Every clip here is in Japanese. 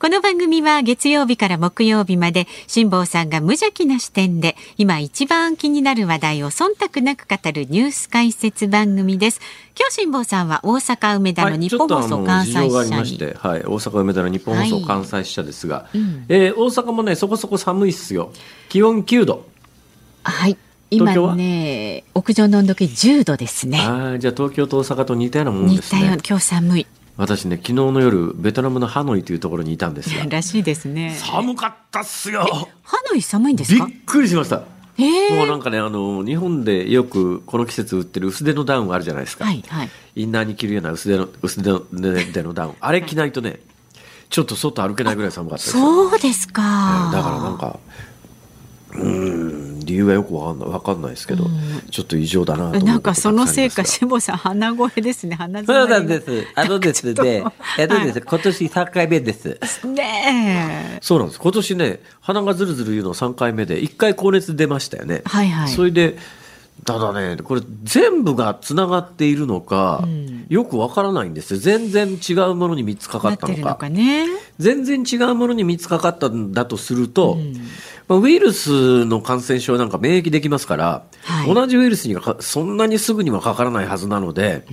この番組は月曜日から木曜日まで辛坊さんが無邪気な視点で今一番気になる話題を忖度なく語るニュース解説番組です。今日辛坊さんは大阪梅田の日本放送関西はい、ちょっとあの事情があり社に、まして、はい、大阪梅田の日本放送関西支社ですが、うんえー大阪もねそこそこ寒いっすよ気温9度はい。今ね、屋上の温度計10度ですね。あーじゃあ東京と大阪と似たようなもんですね似たような、今日寒い。私ね昨日の夜ベトナムのハノイというところにいたんですが らしいですね。寒かったっすよ。ハノイ寒いんですびっかくりしました。ええもうなんかねあの日本でよくこの季節売ってる薄手のダウンあるじゃないですか、はいはい。インナーに着るような薄手の薄手の手のダウン。あれ着ないとねちょっと外歩けないぐらい寒かったですよ。そうですか。だからなんかうーん理由はよくわかんないわかんないですけど、ちょっと異常だなとなんかそのせいか、たくさん鼻声ですね。鼻がそう詰まりがなんです。あのですね、あのです、今年3回目です。ねえ。そうなんです。今年ね、鼻がずるずる言うの3回目で、1回高熱出ましたよね。はいはいそれで、ただね、これ全部がつながっているのか、よくわからないんですよ。全然違うものに3つかかなってるのったのか。かね。全然違うものに3つかかったんだとすると、まあ、ウイルスの感染症なんか免疫できますから、はい。同じウイルスにはかそんなにすぐにはかからないはずなので、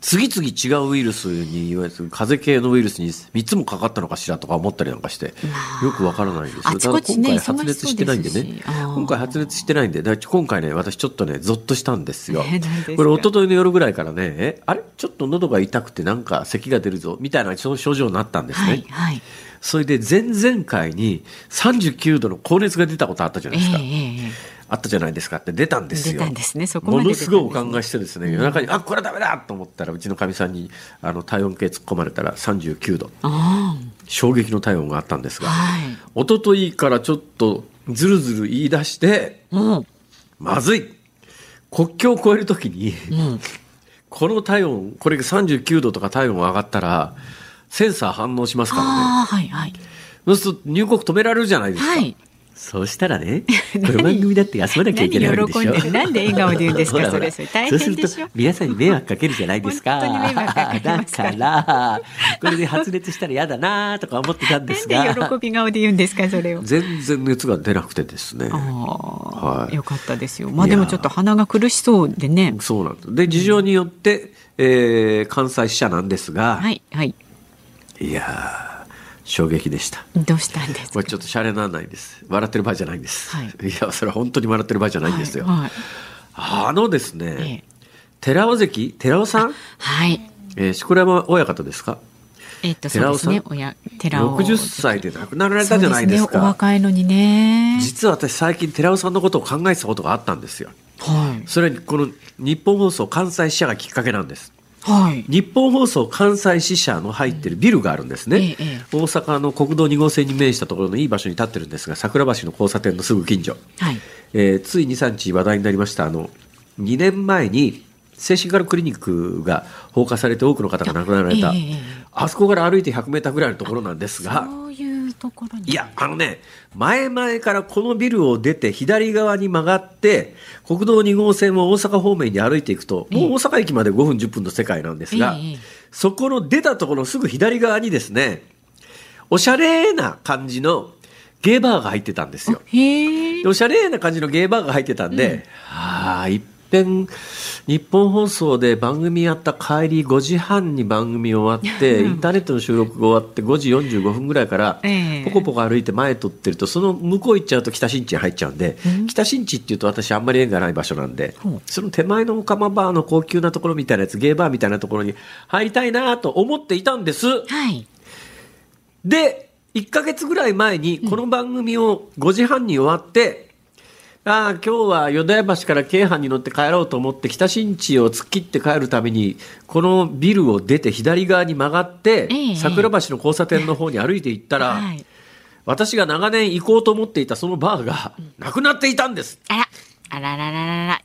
次々違うウイルスにいわゆる風邪系のウイルスに3つもかかったのかしらとか思ったりなんかして、よくわからないんですよ。ねただ今回発熱してないんでね今回発熱してないんで今回ね私ちょっとねゾッとしたんですよ。え何ですかこれ一昨日の夜ぐらいからねえあれ？ちょっと喉が痛くてなんか咳が出るぞみたいなその症状になったんですね。はいはい。それで前々回に39度の高熱が出たことあったじゃないですか。ええええあったじゃないですかって出たんですよ。出たんですねそこまでものすごいお考えしてですね、夜中に、あ、これはダメだと思ったら、うちのかみさんに、あの、体温計突っ込まれたら39度。あ衝撃の体温があったんですあ。が、はい。一昨日からちょっとずるずる言い出して、うん。まずい国境を越えるときに、うん。この体温、これが39度とか体温が上がったら、センサー反応しますからね。はいはい。そうすると入国止められるじゃないですか。はい。そうしたら ね、この番組だって休まなきゃいけないわけでしょ。何喜んでる？なんで笑顔で言うんですか？それそれ大変でしょ？そうすると皆さんに迷惑かけるじゃないですか。本当に迷惑かすだから、これで発熱したら嫌だなとか思ってたんですなんでが、喜び顔で言うんですか、それを。全然熱が出なくてですね。ああ、はいよかったですよ。まあでもちょっと鼻が苦しそうでね。そうなんです。で、事情によって、えー関西支社なんですが、はいはい。い、やー、衝撃でした。どうしたんですか？これちょっとシャレにならないです。笑ってる場合じゃないんです。はいや、それは本当に笑ってる場合じゃないんですよ。はいはいあのですね、ええ寺尾関、寺尾さん、はい。えー、錣山親方ですか？えっと、そうですね。親、寺尾。60歳で亡くなられたじゃないですそうね。おか。若いのにね。実は私最近寺尾さんのことを考えてたことがあったんですよ。はい。それにこの日本放送関西支社がきっかけなんです。はい。日本放送関西支社の入ってるビルがあるんですね、えええ大阪の国道2号線に面したところのいい場所に立ってるんですが桜橋の交差点のすぐ近所、はい。えーつい23日話題になりました。あの2年前に精神科のクリニックが放火されて多くの方が亡くなられた、ええええあそこから歩いて100メーターぐらいのところなんですがそういうところに。いや、あのね、前々からこのビルを出て左側に曲がって、国道2号線を大阪方面に歩いていくと、もう大阪駅まで5分10分の世界なんですが、ええそこの出たところのすぐ左側にですね、おしゃれな感じのゲーバーが入ってたんですよ。おしゃれな感じのゲーバーが入ってたんで、ああ、いっぺん、日本放送で番組やった帰り5時半に番組終わって、インターネットの収録が終わって5時45分ぐらいからええ、ポコポコ歩いて前撮ってると、その向こう行っちゃうと北新地に入っちゃうんで、北新地っていうと私あんまり縁がない場所なんでほう、その手前のオカマバーの高級なところみたいなやつ、ゲーバーみたいなところに入りたいなと思っていたんです。はい。で、1ヶ月ぐらい前にこの番組を5時半に終わって、ああ今日は淀屋橋から京阪に乗って帰ろうと思って北新地を突っ切って帰るためにこのビルを出て左側に曲がって、ええ桜橋の交差点の方に歩いて行ったら、はい。私が長年行こうと思っていたそのバーがなくなっていたんです。あら、あららららら。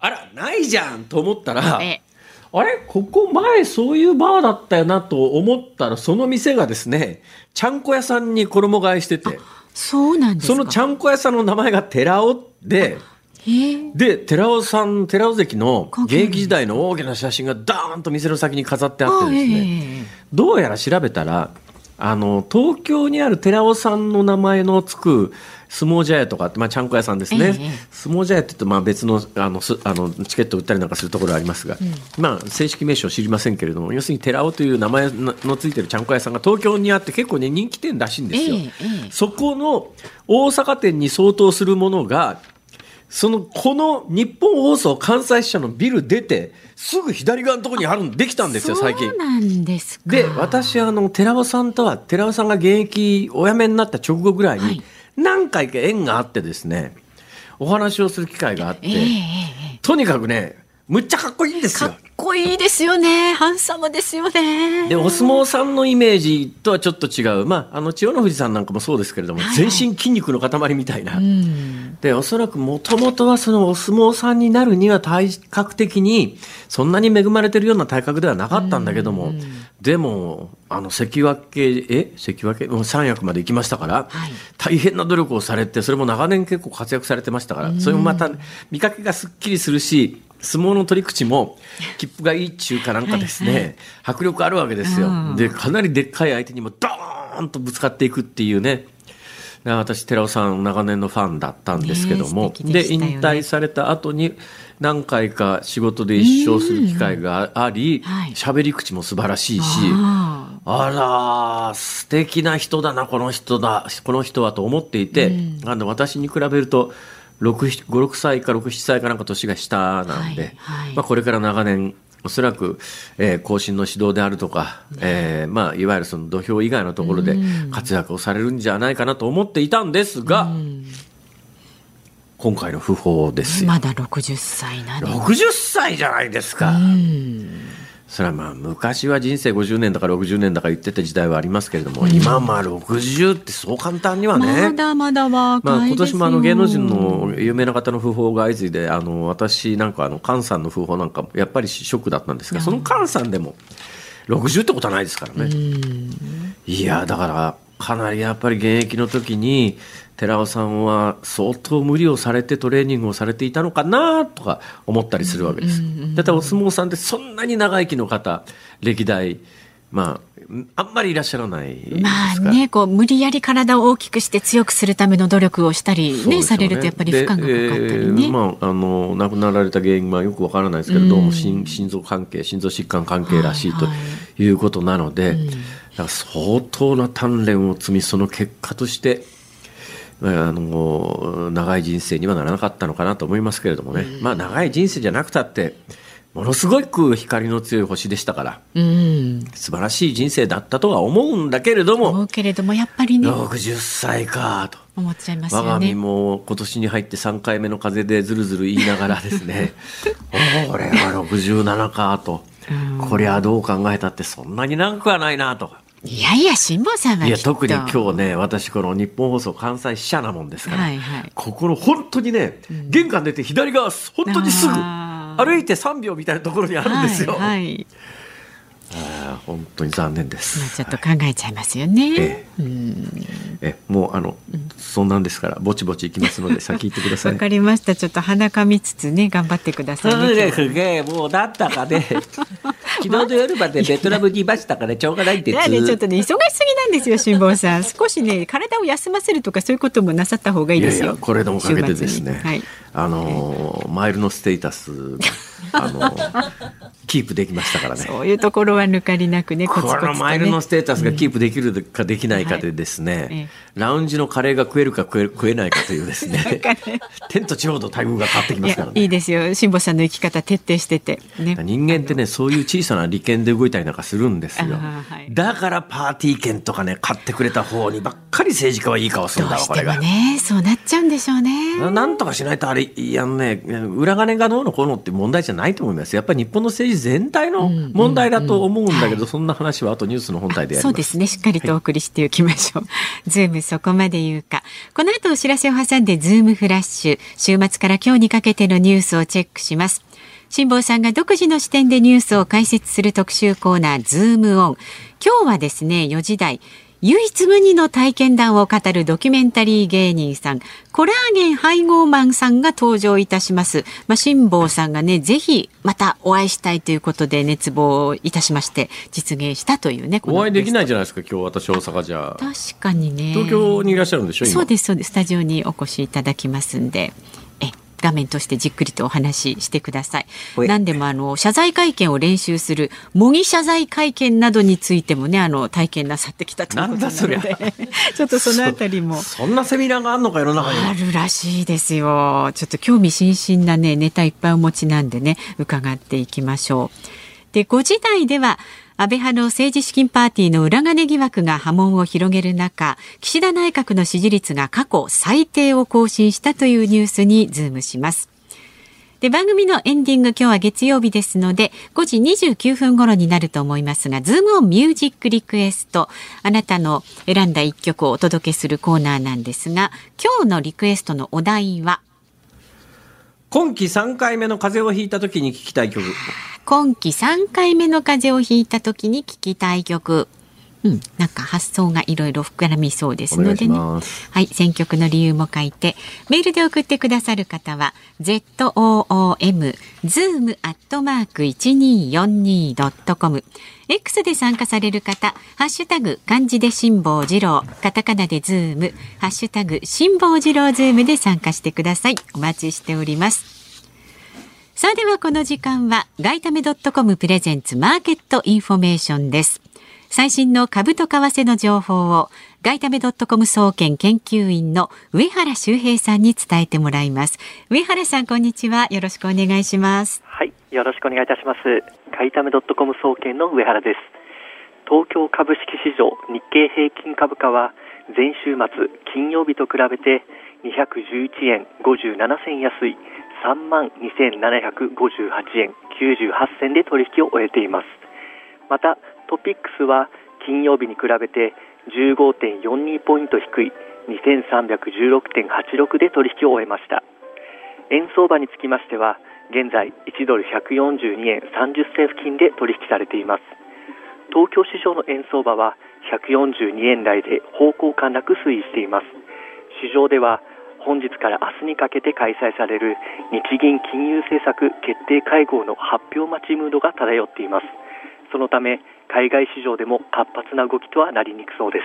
あらないじゃんと思ったら、ええあれ？ここ前そういうバーだったよなと思ったらその店がですねちゃんこ屋さんに衣替えしててそうなんですか？そのちゃんこ屋さんの名前が寺尾で。で、寺尾さん、寺尾関の現役時代の大きな写真がダーンと店の先に飾ってあってですね、ええどうやら調べたら、あの、東京にある寺尾さんの名前のつく相撲茶屋とかって、まあ、ちゃんこ屋さんですね。ええ相撲茶屋って言うと、まあ、別の、あの、すあの、チケット売ったりなんかするところありますが、まあ、正式名称知りませんけれども、要するに寺尾という名前ののついてるちゃんこ屋さんが東京にあって結構ね、人気店らしいんですよ。ええええそこの大阪店に相当するものが、その、この日本放送関西支社のビル出て、すぐ左側のところにあるんできたんですよ、最近そう。なんですか。で、私、あの、寺尾さんとは、寺尾さんが現役お辞めになった直後ぐらいにはい、何回か縁があってですね、お話をする機会があって、えええええとにかくね、むっちゃかっこいいんですよかっ。こいいですよね。ハンサムですよね。で、お相撲さんのイメージとはちょっと違う。まあ、あの、千代の富士さんなんかもそうですけれども、はい全身筋肉の塊みたいな。うん。で、おそらくもともとはそのお相撲さんになるには体格的にそんなに恵まれてるような体格ではなかったんだけども、でも、あの、関脇、え？関脇？もう三役まで行きましたから、はい。大変な努力をされて、それも長年結構活躍されてましたから、それもまた見かけがすっきりするし、相撲の取り口も、切符がいいっちゅうかなんかですね、はい。は迫力あるわけですよ。うん。で、かなりでっかい相手にもドーンとぶつかっていくっていうね、私、寺尾さん、長年のファンだったんですけども。でね。引退された後に、何回か仕事で一生する機会がありはい、喋、り口も素晴らしいし、ああら、素敵な人だな、この人だ、この人はと思っていて、あの私に比べると、6、5、6歳か6、7歳かなんか年が下なんで、はいはい。まあこれから長年、おそらく、えー、後進の指導であるとか、えーまあ、いわゆるその土俵以外のところで活躍をされるんじゃないかなと思っていたんですが、今回の訃報ですよ。まだ60歳なのに。60歳じゃないですか。それはまあ昔は人生50年だか60年だか言ってた時代はありますけれども、今はまあ60ってそう簡単にはね。まだまだ若まあ、いですよ。今年もあの芸能人の有名な方の訃報が相次いで、あの私なんかあの菅さんの訃報なんかもやっぱりショックだったんですが、その菅さんでも60ってことはないですからね。いやだからかなりやっぱり現役の時に寺尾さんは相当無理をされてトレーニングをされていたのかなとか思ったりするわけです。だってお相撲さんってそんなに長生きの方歴代まああんまりいらっしゃらないですか？ら。まあね、こう無理やり体を大きくして強くするための努力をしたりね、そうですよされるとやっぱり負荷がかかったりね。まあ、あの亡くなられた原因はよくわからないですけれど、どうも心心臓関係心臓疾患関係らしいとはいいうことなので、だから相当な鍛錬を積みその結果としてまああの長い人生にはならなかったのかなと思いますけれどもね、まあ長い人生じゃなくたってものすごく光の強い星でしたからうん。素晴らしい人生だったとは思うんだけれど思もうけれども、やっぱりね、60歳かと。思っちゃいます我が身よね。も今年に入って3回目の風でずるずる言いながらですね これは67かとこりゃどう考えたってそんなに長くはないなといやいや、辛坊さんはいや特に今日ね私この日本放送関西支社なもんですから、はいはい。ここの本当にね、玄関出て左側本当にすぐ歩いて3秒みたいなところにあるんですよ、はい、はい。あー本当に残念です、まあちょっと考えちゃいますよね。ええもうあの、そんなんですからぼちぼち行きますので 先行ってくださいわかりました。ちょっと鼻かみつつね、頑張ってくださいね。今日はね、もうなんだかね、昨日の夜までベトナムにいましたから、しょうがないんでいやね、ちょっとね、忙しすぎなんですよ、辛坊さん。少しね、体を休ませるとか、そういうこともなさった方がいいですよ。いやいや、これのおかげでですね、はい。あのーマイルのステータスが、あのー キープできましたからね。そういうところは抜かりなくね、コツコツとね。このマイルのステータスがキープできるかできないかでですね、はいえラウンジのカレーが食えるか食え食えないかというですね、天と地ほど待遇が変わってきますからね。いいですよ。辛坊さんの生き方徹底してて。ね。人間ってね、そういう小小さな利権で動いたりなんかするんですよ、はい、だからパーティー券とかね買ってくれた方にばっかり政治家はいい顔するんだわこれが。ねそうなっちゃうんでしょうね。なんとかしないとあれいやね裏金がどうのこうのって問題じゃないと思いますやっぱり日本の政治全体の問題だと思うんだけど、うんうんうん、そんな話はあとニュースの本体でそうですね。しっかりとお送りしておきましょう、はい、ズームそこまで言うか。この後お知らせを挟んでズームフラッシュ。週末から今日にかけてのニュースをチェックします。辛坊さんが独自の視点でニュースを解説する特集コーナーズームオン。今日はですね4時台唯一無二の体験談を語るドキュメンタリー芸人さん、コラーゲン配合マンさんが登場いたします。まあ、辛坊さんがね、ぜひまたお会いしたいということで熱望いたしまして、実現したというね。お会いできないじゃないですか、今日私大阪じゃ。確かにね。東京にいらっしゃるんでしょそうです、そうです。スタジオにお越しいただきますんで。画面としてじっくりとお話ししてください。何でもあの謝罪会見を練習する模擬謝罪会見などについてもねあの体験なさってきたということなので ちょっとそのあたりもそんなセミナーがあるのか世の中にあるらしいですよ。ちょっと興味津々なねネタいっぱいお持ちなんでね伺っていきましょう。で5時台では安倍派の政治資金パーティーの裏金疑惑が波紋を広げる中、岸田内閣の支持率が過去最低を更新したというニュースにズームします。で、番組のエンディング今日は月曜日ですので、5時29分頃になると思いますが、ズームオンミュージックリクエスト、あなたの選んだ一曲をお届けするコーナーなんですが、今日のリクエストのお題は、今季3回目の風邪をひいた時に聴きたい曲。今季3回目の風邪をひいた時に聴きたい曲。うん、なんか発想がいろいろ膨らみそうですのでね。はい、選曲の理由も書いて、メールで送ってくださる方は、zoom、zoom アットマーク 1242.com。X で参加される方、ハッシュタグ、漢字で辛坊治郎、カタカナでズーム、ハッシュタグ、辛坊治郎ズームで参加してください。お待ちしております。さあではこの時間は、外為どっとコム presents Market Information です。最新の株と為替の情報を、ガイタメドットコム総研研究員の上原修平さんに伝えてもらいます。上原さん、こんにちは。よろしくお願いします。はい、よろしくお願いいたします。カイタムドットコム総研の上原です。東京株式市場日経平均株価は前週末金曜日と比べて211円57銭安い3万2758円98銭で取引を終えています。またトピックスは金曜日に比べて15.42ポイント低い2316.86で取引を終えました。円相場につきましては現在1ドル142円30銭付近で取引されています。東京市場の円相場は142円台で方向感なく推移しています。市場では本日から明日にかけて開催される日銀金融政策決定会合の発表待ちムードが漂っています。そのため海外市場でも活発な動きとはなりにくそうです。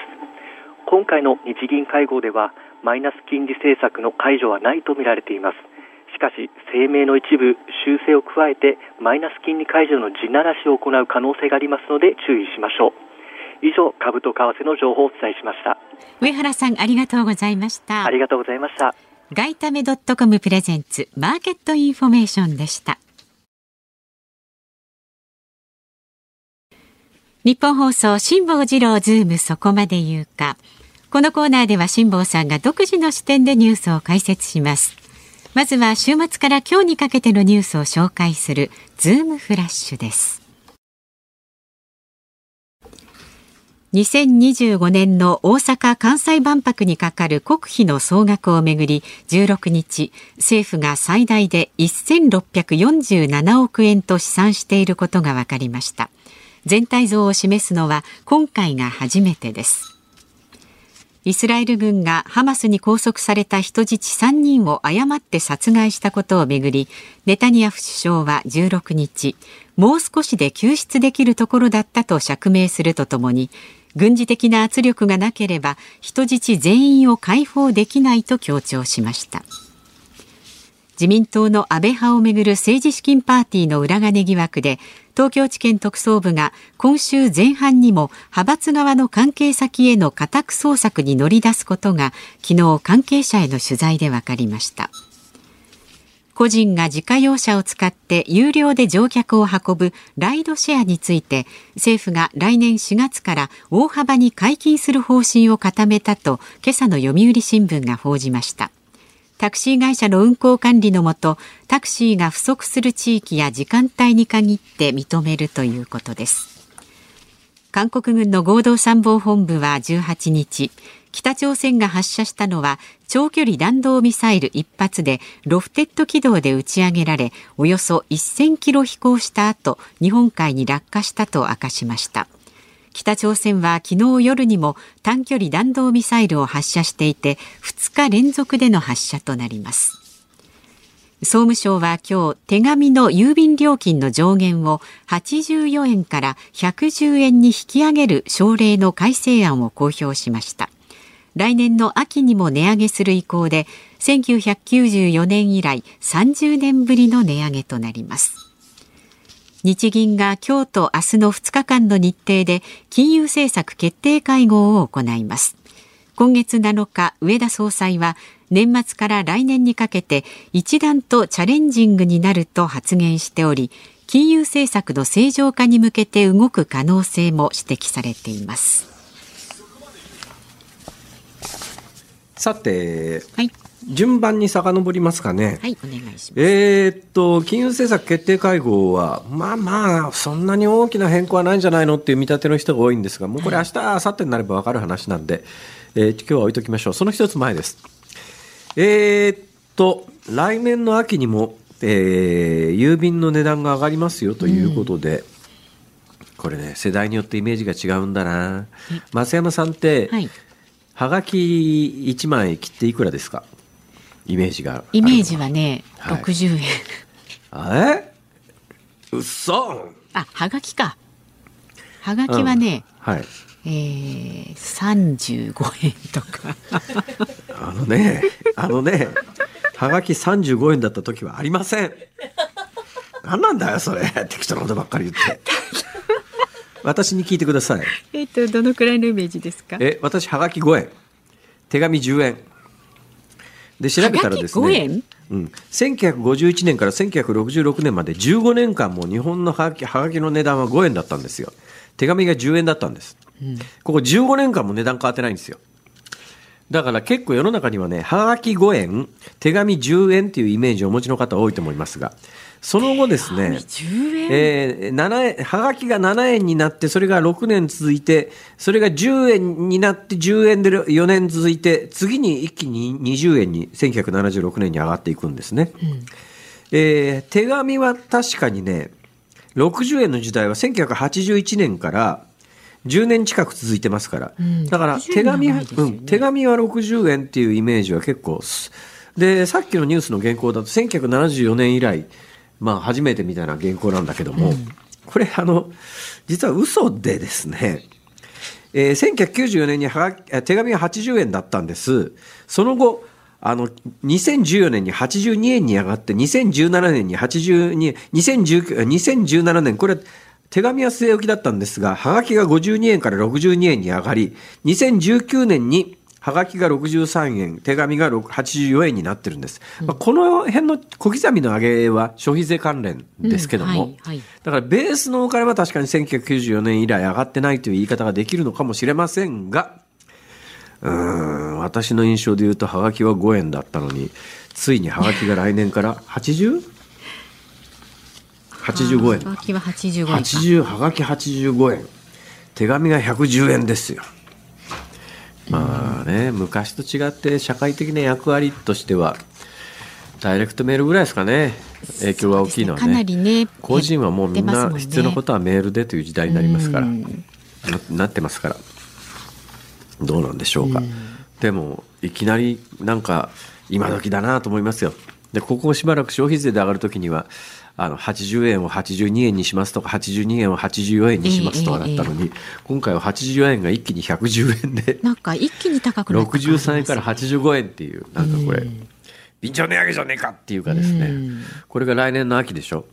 今回の日銀会合ではマイナス金利政策の解除はないとみられています。しかし声明の一部修正を加えてマイナス金利解除の地ならしを行う可能性がありますので注意しましょう。以上株と為替の情報をお伝えしました。上原さんありがとうございました。ありがとうございました。ガイタメドットコムプレゼンツマーケットインフォメーションでしたニッポン放送辛坊治郎ズームそこまで言うか。このコーナーでは辛坊さんが独自の視点でニュースを解説します。まずは週末から今日にかけてのニュースを紹介するズームフラッシュです。2025年の大阪・関西万博にかかる国費の総額をめぐり16日政府が最大で1647億円と試算していることが分かりました。全体像を示すのは今回が初めてです。イスラエル軍がハマスに拘束された人質3人を誤って殺害したことをめぐりネタニヤフ首相は16日もう少しで救出できるところだったと釈明するとともに軍事的な圧力がなければ人質全員を解放できないと強調しました。自民党の安倍派をめぐる政治資金パーティーの裏金疑惑で東京地検特捜部が今週前半にも派閥側の関係先への家宅捜索に乗り出すことが昨日関係者への取材で分かりました。個人が自家用車を使って有料で乗客を運ぶライドシェアについて政府が来年4月から大幅に解禁する方針を固めたと今朝の読売新聞が報じました。タクシー会社の運行管理のもとタクシーが不足する地域や時間帯に限って認めるということです。韓国軍の合同参謀本部は18日北朝鮮が発射したのは長距離弾道ミサイル1発でロフテッド軌道で打ち上げられおよそ1000キロ飛行した後日本海に落下したと明かしました。北朝鮮は昨日夜にも短距離弾道ミサイルを発射していて2日連続での発射となります。総務省は今日手紙の郵便料金の上限を84円から110円に引き上げる省令の改正案を公表しました。来年の秋にも値上げする意向で1994年以来30年ぶりの値上げとなります。日銀が今日と明日の2日間の日程で金融政策決定会合を行います。今月7日上田総裁は年末から来年にかけて一段とチャレンジングになると発言しており金融政策の正常化に向けて動く可能性も指摘されています。さて、はい、順番に遡りますかね。はい、お願いします。えーっと、金融政策決定会合は、まあまあ、そんなに大きな変更はないんじゃないのっていう見立ての人が多いんですが、もうこれ明日、明後日になれば分かる話なんで、えー今日は置いときましょう。その一つ前です。えーっと、来年の秋にも、えー郵便の値段が上がりますよということで、これね、世代によってイメージが違うんだな。増山さんって、はい、はがき1枚切っていくらですか？イメージがあるのイメージはね、はい。60円。え？うっそあ、はがきか。はがきはね、はい。えー、35円とか。あのねあのねはがき35円だった時はありません。何なんだよそれ。適当なことばっかり言って。私に聞いてください。えっと、どのくらいのイメージですか？え私はがき5円。手紙10円で調べたらですね。はがき5円うん、1951年から1966年まで15年間も日本のはがきはがきの値段は5円だったんですよ。手紙が10円だったんです、ここ15年間も値段変わってないんですよ。だから結構世の中にはね、はがき5円、手紙10円っていうイメージをお持ちの方多いと思いますが、その後ですね、10円、えー、7円、はがきが7円になって、それが6年続いて、それが10円になって10円で4年続いて、次に一気に20円に1976年に上がっていくんですね。えー手紙は確かにね、60円の時代は1981年から10年近く続いてますから。んだから60手紙、ねうん、手紙は60円っていうイメージは結構す、で、さっきのニュースの原稿だと1974年以来、まあ初めてみたいな原稿なんだけども、これあの、実は嘘でですね、えー1994年にはが手紙が80円だったんです。その後、あの、2014年に82円に上がって、2017年に82、2019 2017年、これ、手紙は据え置きだったんですが、はがきが52円から62円に上がり、2019年にはがきが63円、手紙が6 84円になってるんです。まあ、この辺の小刻みの上げは消費税関連ですけども、うんはいはいだからベースのお金は確かに1994年以来上がってないという言い方ができるのかもしれませんが、うーん、私の印象で言うと、はがきは5円だったのに、ついにはがきが来年から 80?85 円は。がきは85円か。80はがき85円手紙が110円ですよまあね昔と違って社会的な役割としてはダイレクトメールぐらいですかね。影響が大きいのはかなねりね、個人はもうみんな必要なことはメールでという時代になりますから。うん。ななってますから。どうなんでしょうか。でもいきなりなんか今時だなと思いますよ。でここしばらく消費税で上がるときにはあの80円を82円にしますとか82円を84円にしますとかだったのに、今回は84円が一気に110円で。なんか一気に高くなった感じがします63円から85円っていうなんかこれ便乗値上げじゃねえかっていうかですね。これが来年の秋でしょ。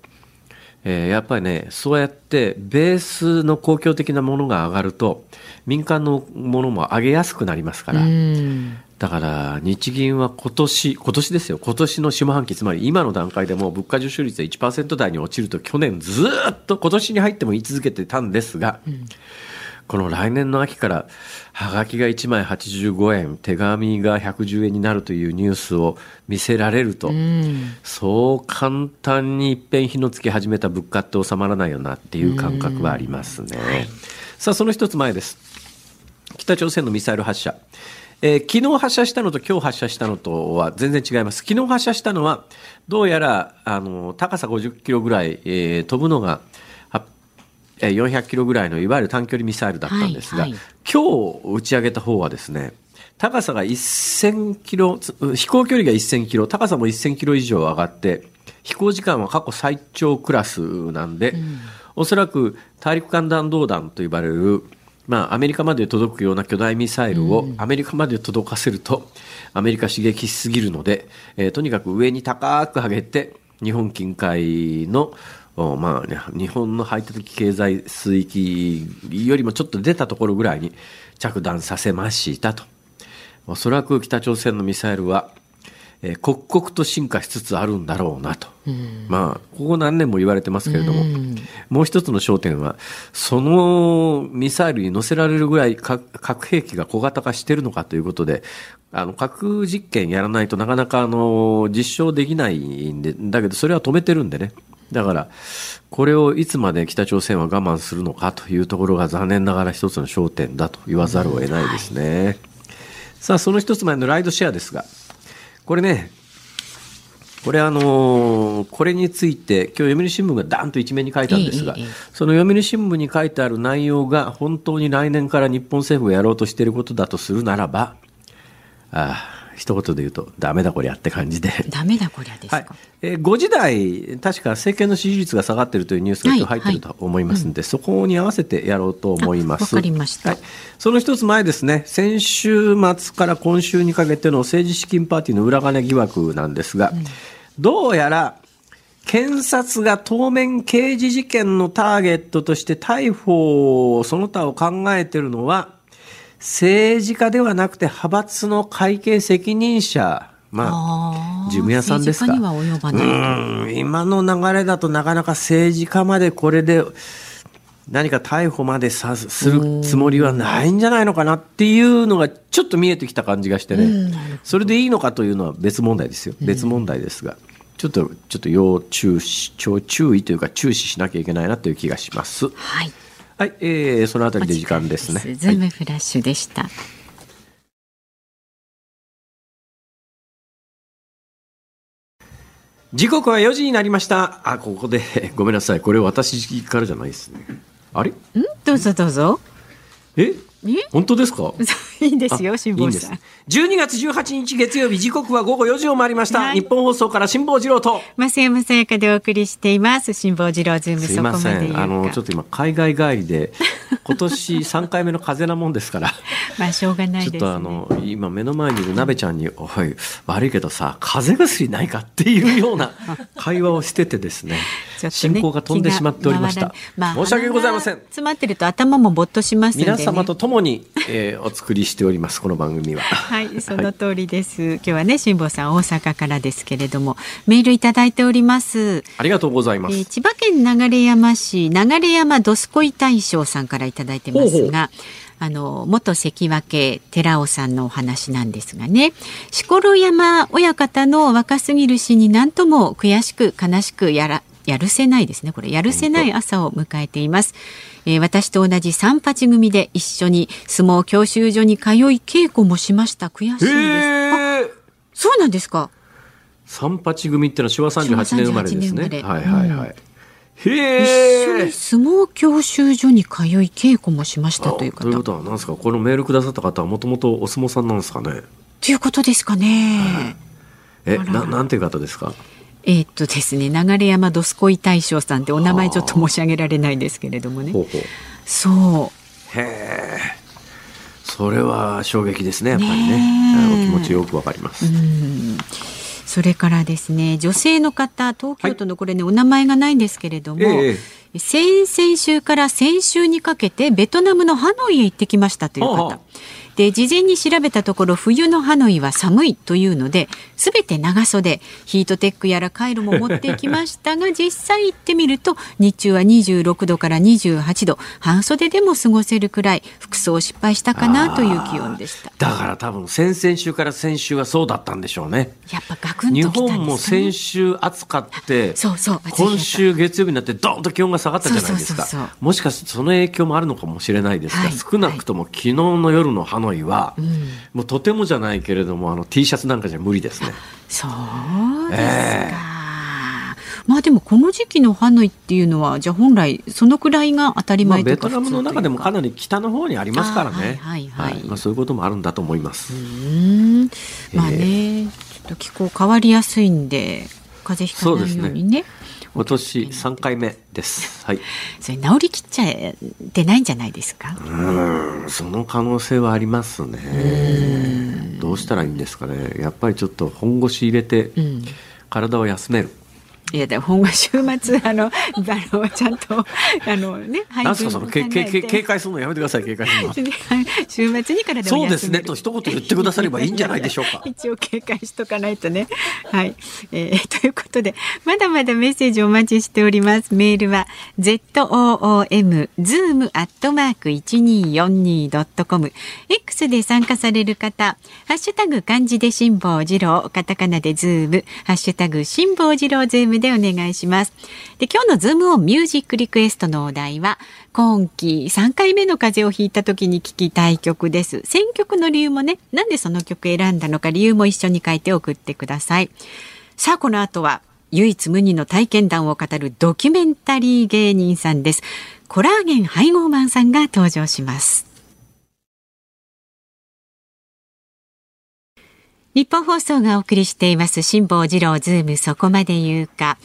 えーやっぱりねそうやってベースの公共的なものが上がると民間のものも上げやすくなりますから、うんだから日銀は今年、今年ですよ、今年の下半期、つまり今の段階でもう物価上昇率が1%台に落ちると去年ずっと今年に入っても言い続けてたんですが、この来年の秋からはがきが1枚85円手紙が110円になるというニュースを見せられると、そう簡単にいっぺん火のつき始めた物価って収まらないよなっていう感覚はありますね。さあその一つ前です。北朝鮮のミサイル発射えー昨日発射したのと今日発射したのとは全然違います。昨日発射したのは、どうやら、あの、高さ50キロぐらい、えー飛ぶのが、はえー400キロぐらいのいわゆる短距離ミサイルだったんですが、はいはい今日打ち上げた方はですね、高さが1000キロ、つ飛行距離が1000キロ、高さも1000キロ以上上がって、飛行時間は過去最長クラスなんで、おそらく大陸間弾道弾と呼ばれる、まあ、アメリカまで届くような巨大ミサイルをアメリカまで届かせると、アメリカ刺激しすぎるので、えーとにかく上に高く上げて、日本近海の、おまあね、日本の排他的経済水域よりもちょっと出たところぐらいに着弾させましたと。おそらく北朝鮮のミサイルは、えー刻々と進化しつつあるんだろうなと。まあ、ここ何年も言われてますけれども、もう一つの焦点は、そのミサイルに乗せられるぐらい核核兵器が小型化しているのかということで、あの、核実験やらないとなかなかあの、実証できないんで、だけどそれは止めてるんでね。だから、これをいつまで北朝鮮は我慢するのかというところが残念ながら一つの焦点だと言わざるを得ないですね。さあ、その一つ前のライドシェアですが、これね、これあのーこれについて今日読売新聞がダンと一面に書いたんですが、ええええその読売新聞に書いてある内容が本当に来年から日本政府がやろうとしていることだとするならば、ああ一言で言うとダメだこりゃって感じで。ダメだこりゃですか。はいえー5時台、確か政権の支持率が下がっているというニュースが今日入っていると思いますので、そこに合わせてやろうと思います。あわかりましたはい、その一つ前ですね、先週末から今週にかけての政治資金パーティーの裏金疑惑なんですが、どうやら、検察が当面刑事事件のターゲットとして逮捕、その他を考えているのは、政治家ではなくて派閥の会計責任者、まあ、あー事務屋さんですか。政治家には及ばない。うん今の流れだとなかなか政治家までこれで何か逮捕までさするつもりはないんじゃないのかなっていうのがちょっと見えてきた感じがしてね、それでいいのかというのは別問題ですよ。別問題ですが。ちょっと、ちょっと要注視、超注意というか注視しなきゃいけないなという気がします。はい。はい、えー、そのあたりで時間ですね。ズームフラッシュでした。時刻は4時になりました。あ、ここで、ごめんなさい。これ私からじゃないですね。あれ？ん？どうぞどうぞ。ええ？本当ですか？いいですよ、あ辛坊さん。12月18日月曜日時刻は午後4時を回りました、はい日本放送から辛坊治郎と増山さやかでお送りしています。辛坊治郎ズームすいまませ。んあのちょっと今海外帰りで 今年3回目の風邪なもんですから まあしょうがないです、ね。ちょっとあの今目の前にいる鍋ちゃんに「おい悪いけどさ風邪薬ないか?」っていうような会話をしててですねね進行が飛んでしまっておりました、気が回らない申し訳ございません詰まってると頭もぼっとしますね。皆様と共に、えーお作りしておりますこの番組は はい、その通りです。今日はね、辛坊さん大阪からですけれども、メールいただいております。ありがとうございます、えー千葉県流山市流山どすこい大将さんからいただいてますが。あの元関脇寺尾さんのお話なんですがね錣山親方の若すぎる死に何とも悔しく悲しくやらやるせないですねこれ。やるせない朝を迎えています、えー私と同じ三八組で一緒に相撲教習所に通い稽古もしました。悔しいです、そうなんですか？三八組ってのは昭和38年生まれですね。昭和38年生まれ。はいはいはい。一緒へえに。相撲教習所に通い稽古もしましたという方。ということは何ですか？このメールくださった方はもともとお相撲さんなんですかね？ということですかね。えあら。ななんていう方ですか？えーっとですね、流山どすこい大将さんってお名前ちょっと申し上げられないですけれどもね。ほうほう。そへえそれは衝撃ですねやっぱりね。ねお気持ちよくわかります、う。それからですね、女性の方、東京都のこれね、お名前がないんですけれども、ええ先々週から先週にかけてベトナムのハノイへ行ってきましたという方。はあはあ。で事前に調べたところ冬のハノイは寒いというので全て長袖ヒートテックやらカイロも持ってきましたが 実際行ってみると日中は26度から28度半袖でも過ごせるくらい服装を失敗したかなという気温でした。だから多分先々週から先週はそうだったんでしょうね。やっぱガクン日とね。本も先週暑かって、そうそう今週月曜日になってドーンと気温が下がったじゃないですか。もしかしてその影響もあるのかもしれないですが、はい。少なくとも昨日の夜のハノイは、もうとてもじゃないけれども、あの T シャツなんかじゃ無理ですね。そうですか、えまあでもこの時期のハノイっていうのはじゃあ本来そのくらいが当たりまあ、前というかベトナムの中でもか。ななり北の方にありますからね。はいはい。はい。まあ、そういうこともあるんだと思います。うん。まあね、ちょっと気候変わりやすいんで風邪ひかないようにね今年3回目です。はい。それ治りきっちゃってないんじゃないですか、うんその可能性はありますね。どうしたらいいんですかね。やっぱりちょっと本腰入れて、ん体を休める。いやでもほんま週まああの あのちゃんとあのね配なんすかそのけけけ警戒するのやめてください警戒するのは。週末に体を休めるそうですねと一言言ってくださればいいんじゃないでしょうか一応警戒しとかないとね。はい、えーということでまだまだメッセージお待ちしております。メールは z o o m zoom アットマーク一二四二ドットコム X で参加される方ハッシュタグ漢字で辛坊治郎カタカナでズームハッシュタグ辛坊治郎ズームでお願いします。で今日のズームオンミュージックリクエストのお題は今季3回目の風邪をひいた時に聴きたい曲です。選曲の理由もね、なんでその曲選んだのか理由も一緒に書いて送ってください。さあ、この後は唯一無二の体験談を語るドキュメンタリー芸人さんです。コラアゲンはいごうまんさんが登場します。ニッポン放送がお送りしています辛坊治郎ズームそこまで言うか。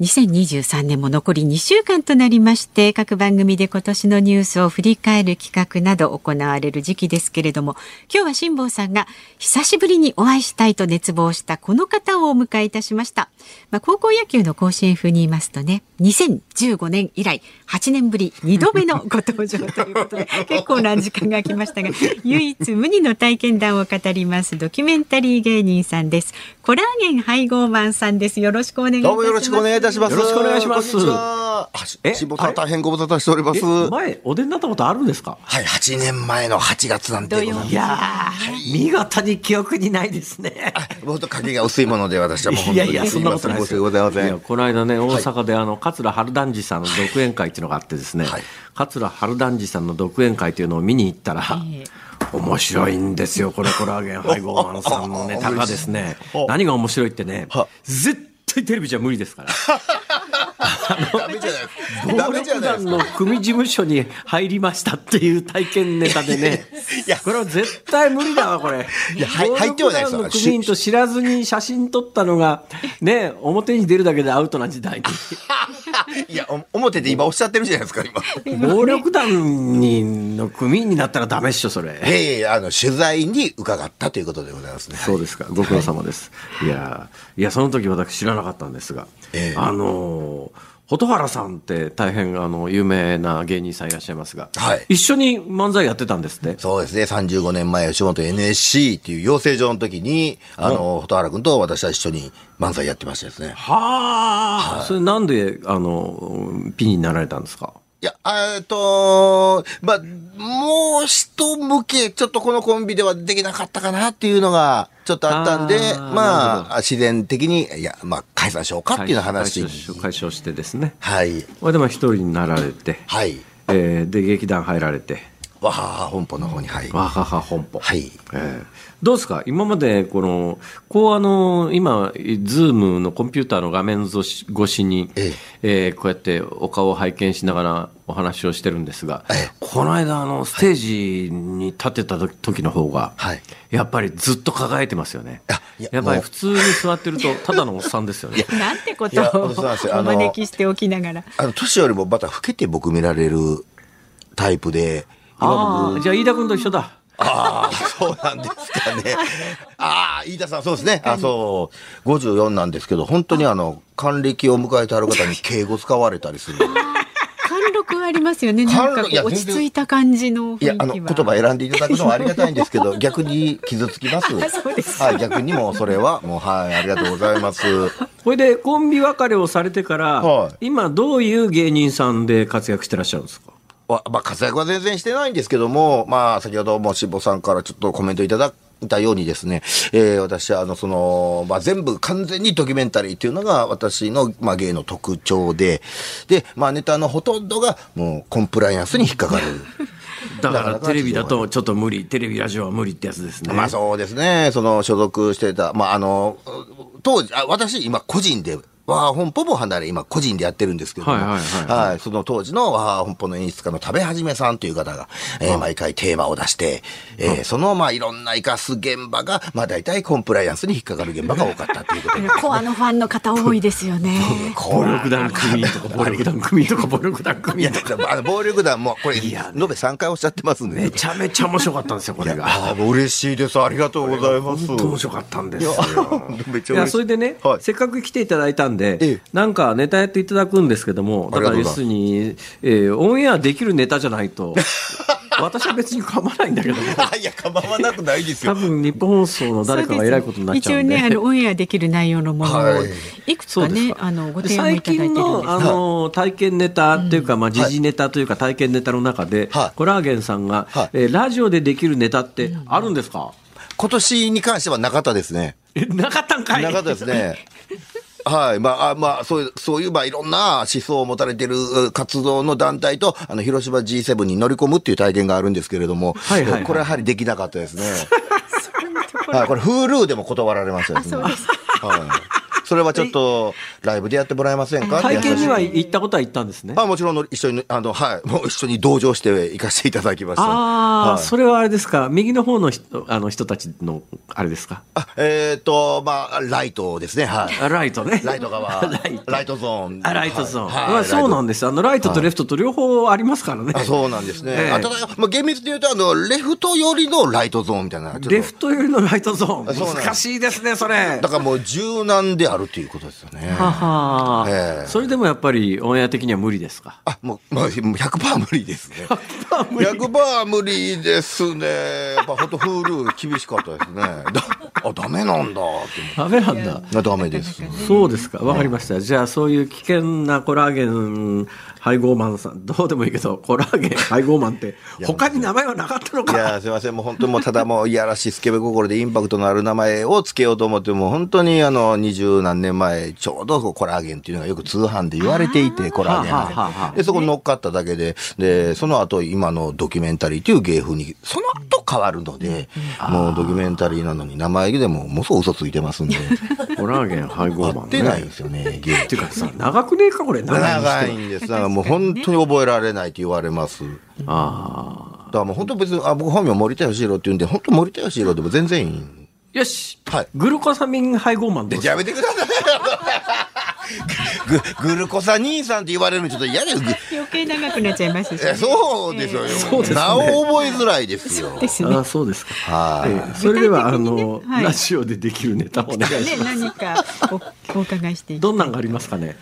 2023年も残り2週間となりまして各番組で今年のニュースを振り返る企画など行われる時期ですけれども今日は辛坊さんが久しぶりにお会いしたいと熱望したこの方をお迎えいたしました、まあ、高校野球の甲子園風に言いますとね2015年以来8年ぶり2度目のご登場ということで結構な時間が空きましたが唯一無二の体験談を語ります。ドキュメンタリー芸人さんです。コラーゲン配合マンさんです。よろしくお願いいたします。どうもよろしくお願いいたします。よろしくお願いします。えしぼさん大変ご無沙汰しております。え前お出になったことあるんですか？はい、8年前の8月なんてございます。いやー見事に記憶にないですね。もっと影が薄いもので私はもう本当にいやいやそんなことないです申し訳ございません。いやこの間ね大阪であの桂春団治さんの独演会っていうのがあってですね、はい。桂春団治さんの独演会っていうのを見に行ったら、え面白いんですよこれコラーゲン 配合マンさんのネタがですね。お。何が面白いってねは。絶対テレビじゃ無理ですから ダメじゃない。ですか。ダ。の組事務所に入りましたっていう体験ネタでね。いやこれは絶対無理だわこれ。いやはい入ってはないです。よ組員と知らずに写真撮ったのがね表に出るだけでアウトな時代に。いや、お表で今おっしゃってるじゃないですか、今。暴力団にの組員になったらダメっしょそれ。ええあの、取材に伺ったということでございますね。そうですか。ご苦労様です、い、やいやその時私知らなかったんですが、ええ。あの蛍原さんって大変あの有名な芸人さんいらっしゃいますが、はい。一緒に漫才やってたんですねそうですね、35年前、吉本 NSC っていう養成所の時に、あの、蛍原君と私は一緒に漫才やってましたですね。はあ、それなんであのピンになられたんですか？いや、えっと、まあ、もう一向け、ちょっとこのコンビではできなかったかなっていうのが、ちょっとあったんで、あまあ、自然的に、いや、まあ、解散しようかっていうの話解消解消してですね。はい。これでまあ一人になられて、はい。えーで劇団入られてわはは本舗の方に、はい。わはは本舗。はい。えーどうですか？今までこのこうあの今ズームのコンピューターの画面越し越しに、ええーこうやってお顔を拝見しながらお話をしてるんですが、ええ。この間あのステージに立ってた時時の方が、はい。やっぱりずっと輝いてますよね。あいややっぱり普通に座ってるとただのおっさんですよね。なんてこと？をおあの招きしておきながら。あの、年よりもまた老けて僕見られるタイプで、ああじゃあ飯田君と一緒だああ、そうなんですかね。ああ、飯田さん、そうですね。あそう、54なんですけど、本当にあの、還暦を迎えてある方に敬語使われたりする。貫禄力ありますよね。なんか落ち着いた感じのいや、あの、言は。葉選んでいただくのはありがたいんですけど、逆に傷つきます。そうですはい、逆にもうそれは、もう、はい、ありがとうございます。これでコンビ別れをされてから、はい今どういう芸人さんで活躍してらっしゃるんですか？わまあ、活躍は全然してないんですけども、まあ、先ほどもしぼさんからちょっとコメントいただいたようにですね、えー私は、あの、その、まあ、全部完全にドキュメンタリーっていうのが私の、まあ、芸の特徴で、で、まあ、ネタのほとんどが、もう、コンプライアンスに引っかかる。だからテレビだとちょっと無理テレビラジオは無理ってやつですねまあそうですね。その所属してた、まああの、当時、あ私今個人で、わー本舗も離れ、今個人でやってるんですけども、はいはいはいはいその当時のわー本舗の演出家の食べはじめさんという方が、えー毎回テーマを出して、えーそのまあいろんな生かす現場が、まあ大体コンプライアンスに引っかかる現場が多かったということで。コアのファンの方多いですよね。暴力団組員とか暴力団組員とか暴力団組いや員とかあの暴力団も、これ、延べや3回おっしゃってますんで。めちゃめちゃ面白かったんですよこれがあー嬉しいです。ありがとうございます。本当面白かったんですよいやそれでね、はいせっかく来ていただいたんで、ええ。なんかネタやっていただくんですけども、だから要するに、えーオンエアできるネタじゃないと、私は別に構わないんだけども、いや、構わなくないですよ。多分日本放送の誰かが偉いことになっちゃうんで。一応ね、あの、オンエアできる内容のものをはい、いくつかね、そうです。かあの、ごで提案い最ただいてるんです近のあの体験ネタっていうか、まあ、時事ネタというか、体験ネタの中で、はい。コラーゲンさんが、はい。えーラジオでできるネタってあるんですか、今年に関してはなかったですね。えなかったんかい。なかったですね。はい。まあ、あまあ、そういう、そういう、まあ、いろんな思想を持たれてるう活動の団体と、あの、広島 G7 に乗り込むっていう体験があるんですけれども、はいはいはいこれはやはりできなかったですね。はい。これ、Hulu でも断られましたですね。はい。それはちょっと、ライブでやってもらえませんか？体験には話行ったことは行ったんですね。あ、もちろんの、一緒に、あの、はい。もう一緒に同乗して行かせていただきました。ああ、はいそれはあれですか、右の方の人あの人たちのあれですか、あえっ、と、まあ、ライトですね。はい。あライトね。ライト側。ライトゾーン。あライトゾーン、はいまあ、そうなんでですあのライトとレフトと両方ありますからね。あそうなんですね。ええあただ、まあ、厳密に言うと、あの、レフト寄りのライトゾーンみたいな。レフトよりのライトゾーン、難しいですね、それ。だからもう柔軟であるっていうことですよね。はは、ええそれでもやっぱりオンエア的には無理ですか？あ、もう、まあ、100%無理ですね。100%無理ですね。やっぱ本当、フール厳しかったですね。だあ、ダメなんだダメなんだ。あダメです。そうですか。わかりました。じゃあ、そういう危険なコラーゲン配合マンさん、どうでもいいけど、コラーゲン配合マンって、他に名前はなかったのか？いや、すいません。もう本当にもうただもういやらしいスケベ心でインパクトのある名前をつけようと思っても、本当にあの、二十何年前、ちょうどコラーゲンっていうのがよく通販で言われていて、コラーゲンで。で、そこに乗っかっただけで、で、その後今のドキュメンタリーっていう芸風に、その後変わるので、もうドキュメンタリーなのに名前でももうそう嘘ついてますんで、コラーゲン配合マンね。合ってないんですよね、芸っていうかさ、長くねえか、これ。長いんです。もう本当に覚えられないって言われます。あだからもう本当別に、あ、僕本名森田義郎って言うんで、本当森田義郎でも全然いい。あ。よし。はいグルコサミン配合マンでやめてください。ぐ グルコサ兄さんって言われるのちょっと嫌です。ぐ 余計長くなっちゃいますし、えそうですよ。そうですね名を覚えづらいですよ。ですね。あそうですか。はいええそれでは、ねの、はいラジオでできるネタをお願いしね、ます。何かおお伺いしていきどんなんがありますかね？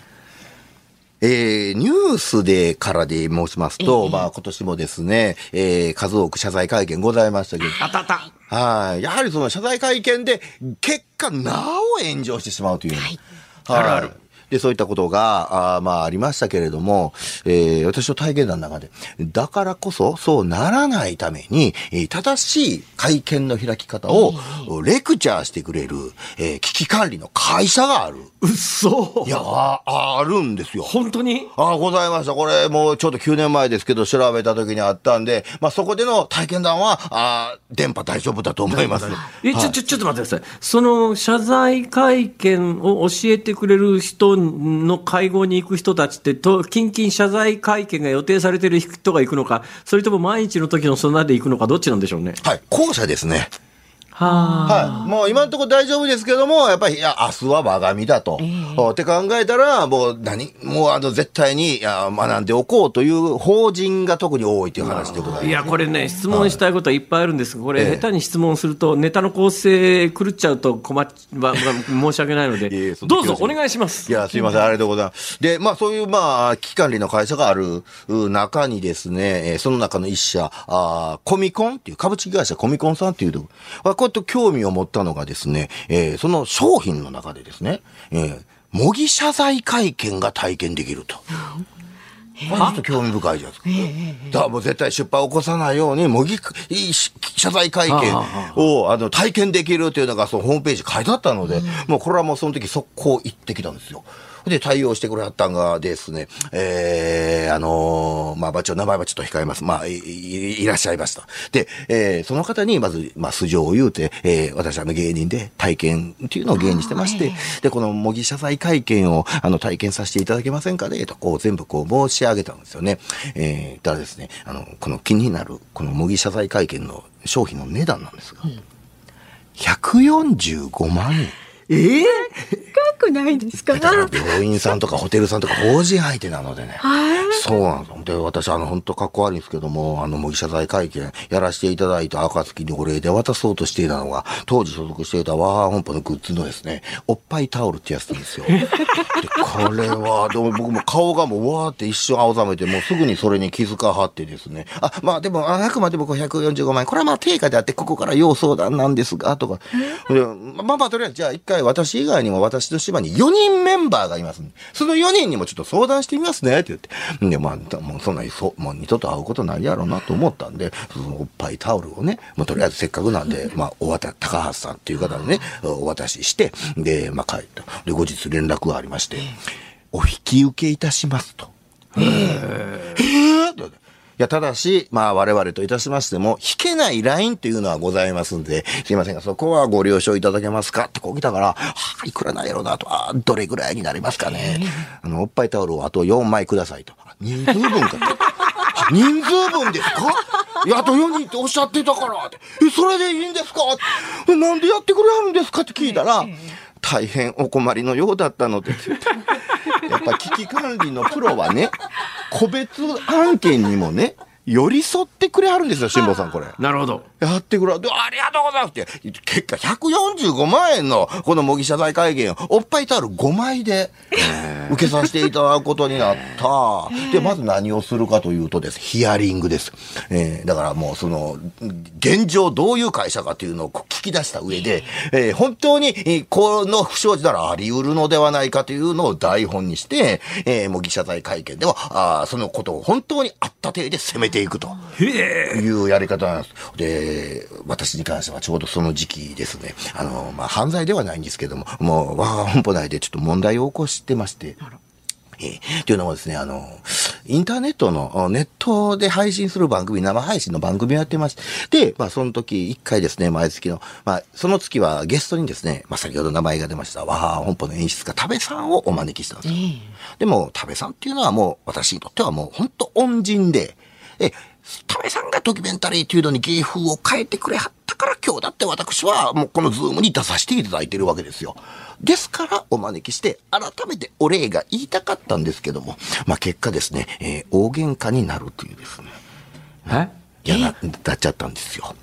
えーニュースでからで申しますと、まあ今年もですね、えー数多く謝罪会見ございましたけど、あたた。はい。やはりその謝罪会見で、結果、なお炎上してしまうという。はい。あるあるで、そういったことが、あーまあ、ありましたけれども、えー私の体験談の中で、だからこそ、そうならないために、えー正しい会見の開き方を、レクチャーしてくれる、えー危機管理の会社がある。うっそいや、ああるんですよ。本当に？ああ、ございました。これ、もうちょっと9年前ですけど、調べた時にあったんで、まあそこでの体験談は、ああ、電波大丈夫だと思います。え、ちょ、ちょ、ちょっと待ってください。その謝罪会見を教えてくれる人の会合に行く人たちって、と、近々謝罪会見が予定されている人が行くのか、それとも毎日の時の備えで行くのか、どっちなんでしょうね？はい、後者ですね。はい。もう今のところ大丈夫ですけども、やっぱり、いや、明日は我が身だと。おって考えたら、もう何、もうあの、絶対に、いや、学んでおこうという法人が特に多いという話でございます。いや、これね、質問したいことはいっぱいあるんですが、これ、ええ下手に質問すると、ネタの構成狂っちゃうと困っ、ま、ま申し訳ないので、どうぞお願いします。いや、すいません、ありがとうございます。で、まあ、そういう、まあ、危機管理の会社があるう中にですね、えーその中の一社、あーコミコンっていう、株式会社コミコンさんっていうところ、こうやって興味を持ったのがですね、えーその商品の中でですね、えー模擬謝罪会見が体験できると。これちょっと興味深いじゃないですか。だからもう絶対失敗を起こさないように、模擬謝罪会見をあの体験できるというのがそのホームページ書いてあったので、もうこれはもうその時速攻行ってきたんですよ。で、対応してくれはったんがですね、えー、あのーまあ、まあ、ちょ、名前はちょっと控えます。まあ、い、いいらっしゃいました。で、えー、その方にまず、まあ、素性を言うて、えー、私あの芸人で体験っていうのを芸にしてまして、で、この模擬謝罪会見を、あの、体験させていただけませんかねと、こう、全部こう、申し上げたんですよね。えー、ただですね、あの、この気になる、この模擬謝罪会見の商品の値段なんですが、145万円。ええ高くないですか？病院さんとかホテルさんとか法人相手なのでね。そうなんです。で、私、あの、本当かっこ悪いんですけども、あの、模擬謝罪会見やらせていただいた暁にお礼で渡そうとしていたのが、当時所属していたワーハー本舗のグッズのですね、おっぱいタオルってやつなんですよ。で、これは、でも僕も顔がもうわーって一瞬青ざめて、もうすぐにそれに気づかはってですね、あ、まあでも、ああくまでも145万円、これはまあ定価であって、ここから要相談なんですが、とか。でまあまあ、とりあえず、じゃあ一回私以外にも私の島に4人メンバーがいますその4人にもちょっと相談してみますね、って言って。で、まあ、もうそんなに、そう、もう二度と会うことないやろうなと思ったんで、そのおっぱいタオルをね、まあとりあえずせっかくなんで、まあ、お渡、高橋さんっていう方にね、お渡しして、で、まあ帰った。で、後日連絡がありまして、お引き受けいたしますと。えーっていや、ただし、まあ、我々といたしましても、引けないラインというのはございますんで、すいませんが、そこはご了承いただけますか？ってこう来たから、はあ、いくらなんやろうなと、あどれぐらいになりますかね？あの、おっぱいタオルをあと4枚くださいと。あ人数分かって。あ人数分ですか？いや、あと4人っておっしゃってたからって。え、それでいいんですか？えなんでやってくれはるんですか？って聞いたら、大変お困りのようだったのでって言って。やっぱ危機管理のプロはね、個別案件にもね、寄り添ってくれはるんですよ、辛坊さん、これ。なるほど。やってくれ。ありがとうございますって。結果、145万円のこの模擬謝罪会見を、おっぱいタオル5枚で受けさせていただくことになった。で、まず何をするかというとです、ヒアリングです。えーだからもうその、現状どういう会社かというのを聞き出した上で、えー本当に、えーこの不祥事ならあり得るのではないかというのを台本にして、えー模擬謝罪会見では、あーそのことを本当にあった体で攻めていくと。いうやり方なんです。で、私に関してはちょうどその時期ですね。あの、まあ、犯罪ではないんですけども、もう、我が本舗内でちょっと問題を起こしてまして。えーというのもですね、あの、インターネットの、あネットで配信する番組、生配信の番組をやってまして、で、まあ、その時、一回ですね、毎月の、まあ、その月はゲストにですね、まあ、先ほど名前が出ました、わは本舗の演出家、多部さんをお招きしたんですよ。でも、多部さんっていうのはもう、私にとってはもう、本当恩人で、え、多部さんがドキュメンタリーというのに芸風を変えてくれはったから今日だって私はもうこのズームに出させていただいてるわけですよ。ですからお招きして改めてお礼が言いたかったんですけども、まあ結果ですね、えー大喧嘩になるというですね。え？いや、な、なっちゃったんですよ。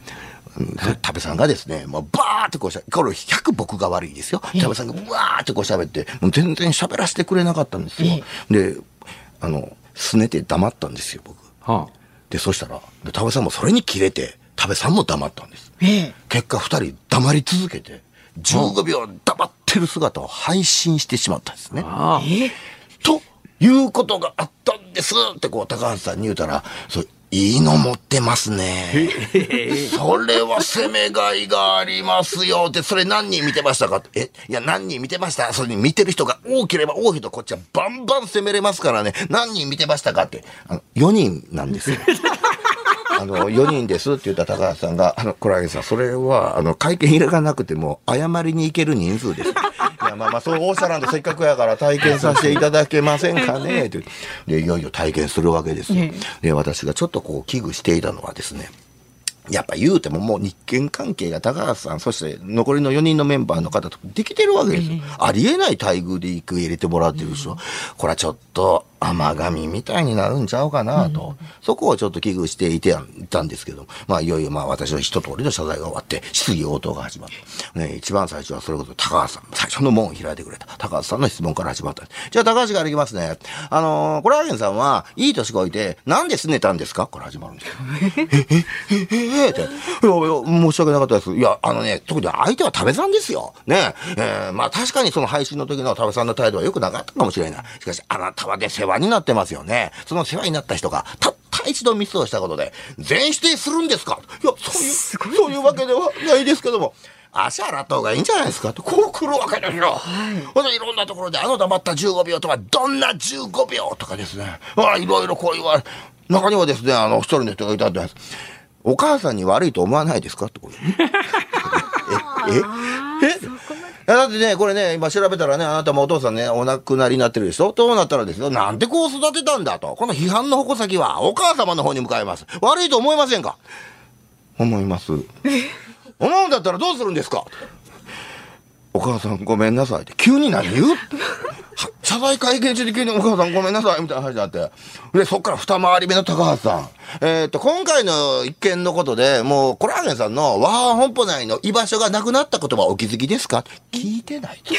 うん多部さんがですね、もうバーってこうしゃ、これ100僕が悪いですよ。多部さんがバーってこう喋って、もう全然喋らせてくれなかったんですよ。で、あの、すねて黙ったんですよ、僕。はで、そしたら、で多部さんもそれに切れて、多部さんも黙ったんです。ええ結果二人黙り続けて、15秒黙ってる姿を配信してしまったんですね。ということがあったんですってこう高橋さんに言うたら、それいいの持ってますね。それは攻めがいがありますよ。って、それ何人見てましたか？え、いや、何人見てました？それに見てる人が多ければ多いほどこっちはバンバン攻めれますからね。何人見てましたか？って。あの、4人なんですよ。あの、4人ですって言った高橋さんが、あの、これさん、それは、あの、会見入れがなくても、謝りに行ける人数です。いや、まあまあ、そうおっしゃらんとせっかくやから体験させていただけませんかね ってで、いよいよ体験するわけですよ。で、私がちょっとこう、危惧していたのはですね、やっぱ言うてももう日券関係が高橋さん、そして残りの4人のメンバーの方とできてるわけですよ。ありえない待遇で行く入れてもらってるでしょ。これはちょっと甘神みたいになるんちゃうかなと。そこをちょっと危惧していていたんですけど、まあいよいよまあ私の一通りの謝罪が終わって、質疑応答が始まった。ね、一番最初はそれこそ高橋さん、最初の門を開いてくれた。高橋さんの質問から始まった。じゃあ高橋からいきますね。あのー、コラーゲンさんは、いい年こいて、なんで拗ねたんですか？これ始まるんですよ。え、え、え、え、って。いや、いや、申し訳なかったです。いや、あのね、特に相手は多部さんですよ。ね。えー、まあ確かにその配信の時の多部さんの態度は良くなかったかもしれない。しかし、あなたはね、世話になってますよね。その世話になった人が、たった一度ミスをしたことで、全否定するんですか？いや、そういう、そういうわけではないですけども。足洗った方がいいんじゃないですか？と、こう来るわけですよ。ほんで、いろんなところで、あの黙った15秒とか、どんな15秒とかですね。ああ、いろいろこう言われ、中にはですね、あの、一人の人がいたんです。お母さんに悪いと思わないですか？ってこと。え、え、えだってね、これね、今調べたらね、あなたもお父さんね、お亡くなりになってるでしょ？となったらですよ、なんでこう育てたんだと。この批判の矛先は、お母様の方に向かいます。悪いと思いませんか？思います。思うんだったらどうするんですか？お母さんごめんなさいって、急に何言う？謝罪会見中で急にお母さんごめんなさいみたいな話になって。で、そっから二回り目の高橋さん。えっ、と、今回の一件のことで、もう、コラーゲンさんのワー本舗内の居場所がなくなったことはお気づきですか？聞いてないと。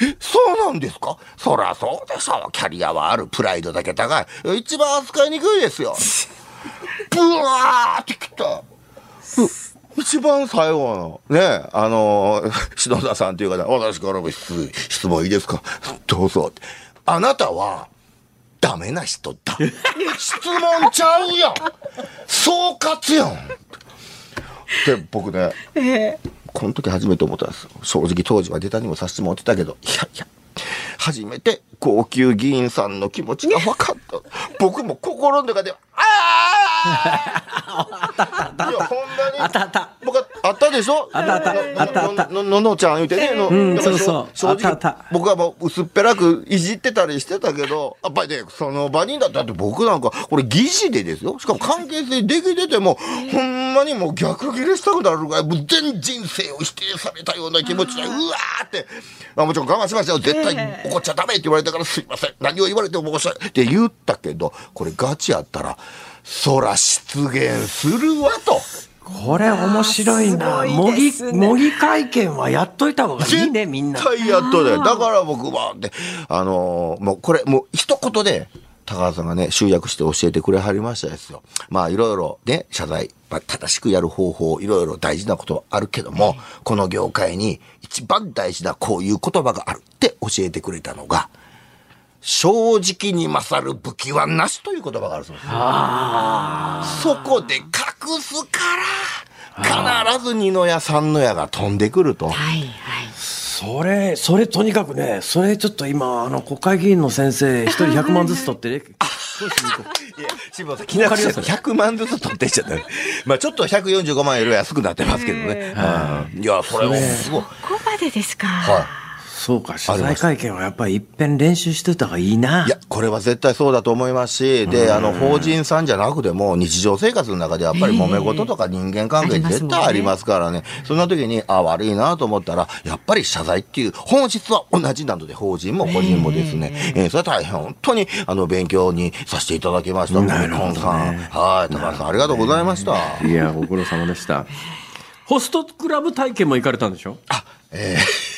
え、そうなんですか？そらそうでしょ。キャリアはある。プライドだけ高い。一番扱いにくいですよ。ブワーってきた。一番最後の、ね、あのー、篠田さんという方、私からも質質問いいですか？どうぞ。あなたは、ダメな人だ。質問ちゃうやん総括やんで、僕ね、この時初めて思ったんです。正直当時は出たにもさせてもらってたけど、いやいや、初めて高級議員さんの気持ちが分かった。僕も心の中で、あ あいや、ほんまに。あったた。あったでしょ？あったあったのあったあったののののちゃん言うてね。のうんそうそう正直あったあった僕はもう薄っぺらくいじってたりしてたけど、やっぱりね、その場にだってだって僕なんか、これ疑似でですよ。しかも関係性できてても、ほんまにもう逆ギレしたくなるぐらい、もう全人生を否定されたような気持ちで、うわーって、まあもちろん我慢しましたよ。絶対怒っちゃダメって言われたからすいません。何を言われても申し訳って言ったけど、これガチやったら、そら出現するわと。これ面白いな。模擬、模擬会見はやっといた方がいいね、みんな。絶対やっとで。だから僕は、で、あのーもうこれ、もう一言で、高橋さんがね、集約して教えてくれはりましたですよ。まあ、いろいろね、謝罪、まあ、正しくやる方法、いろいろ大事なことはあるけども、この業界に一番大事なこういう言葉があるって教えてくれたのが、正直に勝る武器はなしという言葉があるそうです。そこで隠すから、必ず二の矢三の矢が飛んでくると。はいはい。それ、それとにかくね、それちょっと今、あの、国会議員の先生、一人100万ずつ取って、ね、そうしに行こういや、辛坊さん、気長に100万ずつ取っていっちゃった。まあちょっと145万よりは安くなってますけどね。うんいや、それをすごい。ここまでですか。はそうか、謝罪会見はやっぱり一遍練習してた方がいいな。い。いや、これは絶対そうだと思いますし、で、あの、法人さんじゃなくても、日常生活の中でやっぱり揉め事とか人間関係絶対ありますからね。そんな時に、あ、悪いなと思ったら、やっぱり謝罪っていう、本質は同じなので、法人も個人もですね、えーそれは大変本当に、あの、勉強にさせていただきました。なるほどね本さん。はい、高橋さん、ありがとうございました。いや、ご苦労様でした。ホストクラブ体験も行かれたんでしょ？あ、えー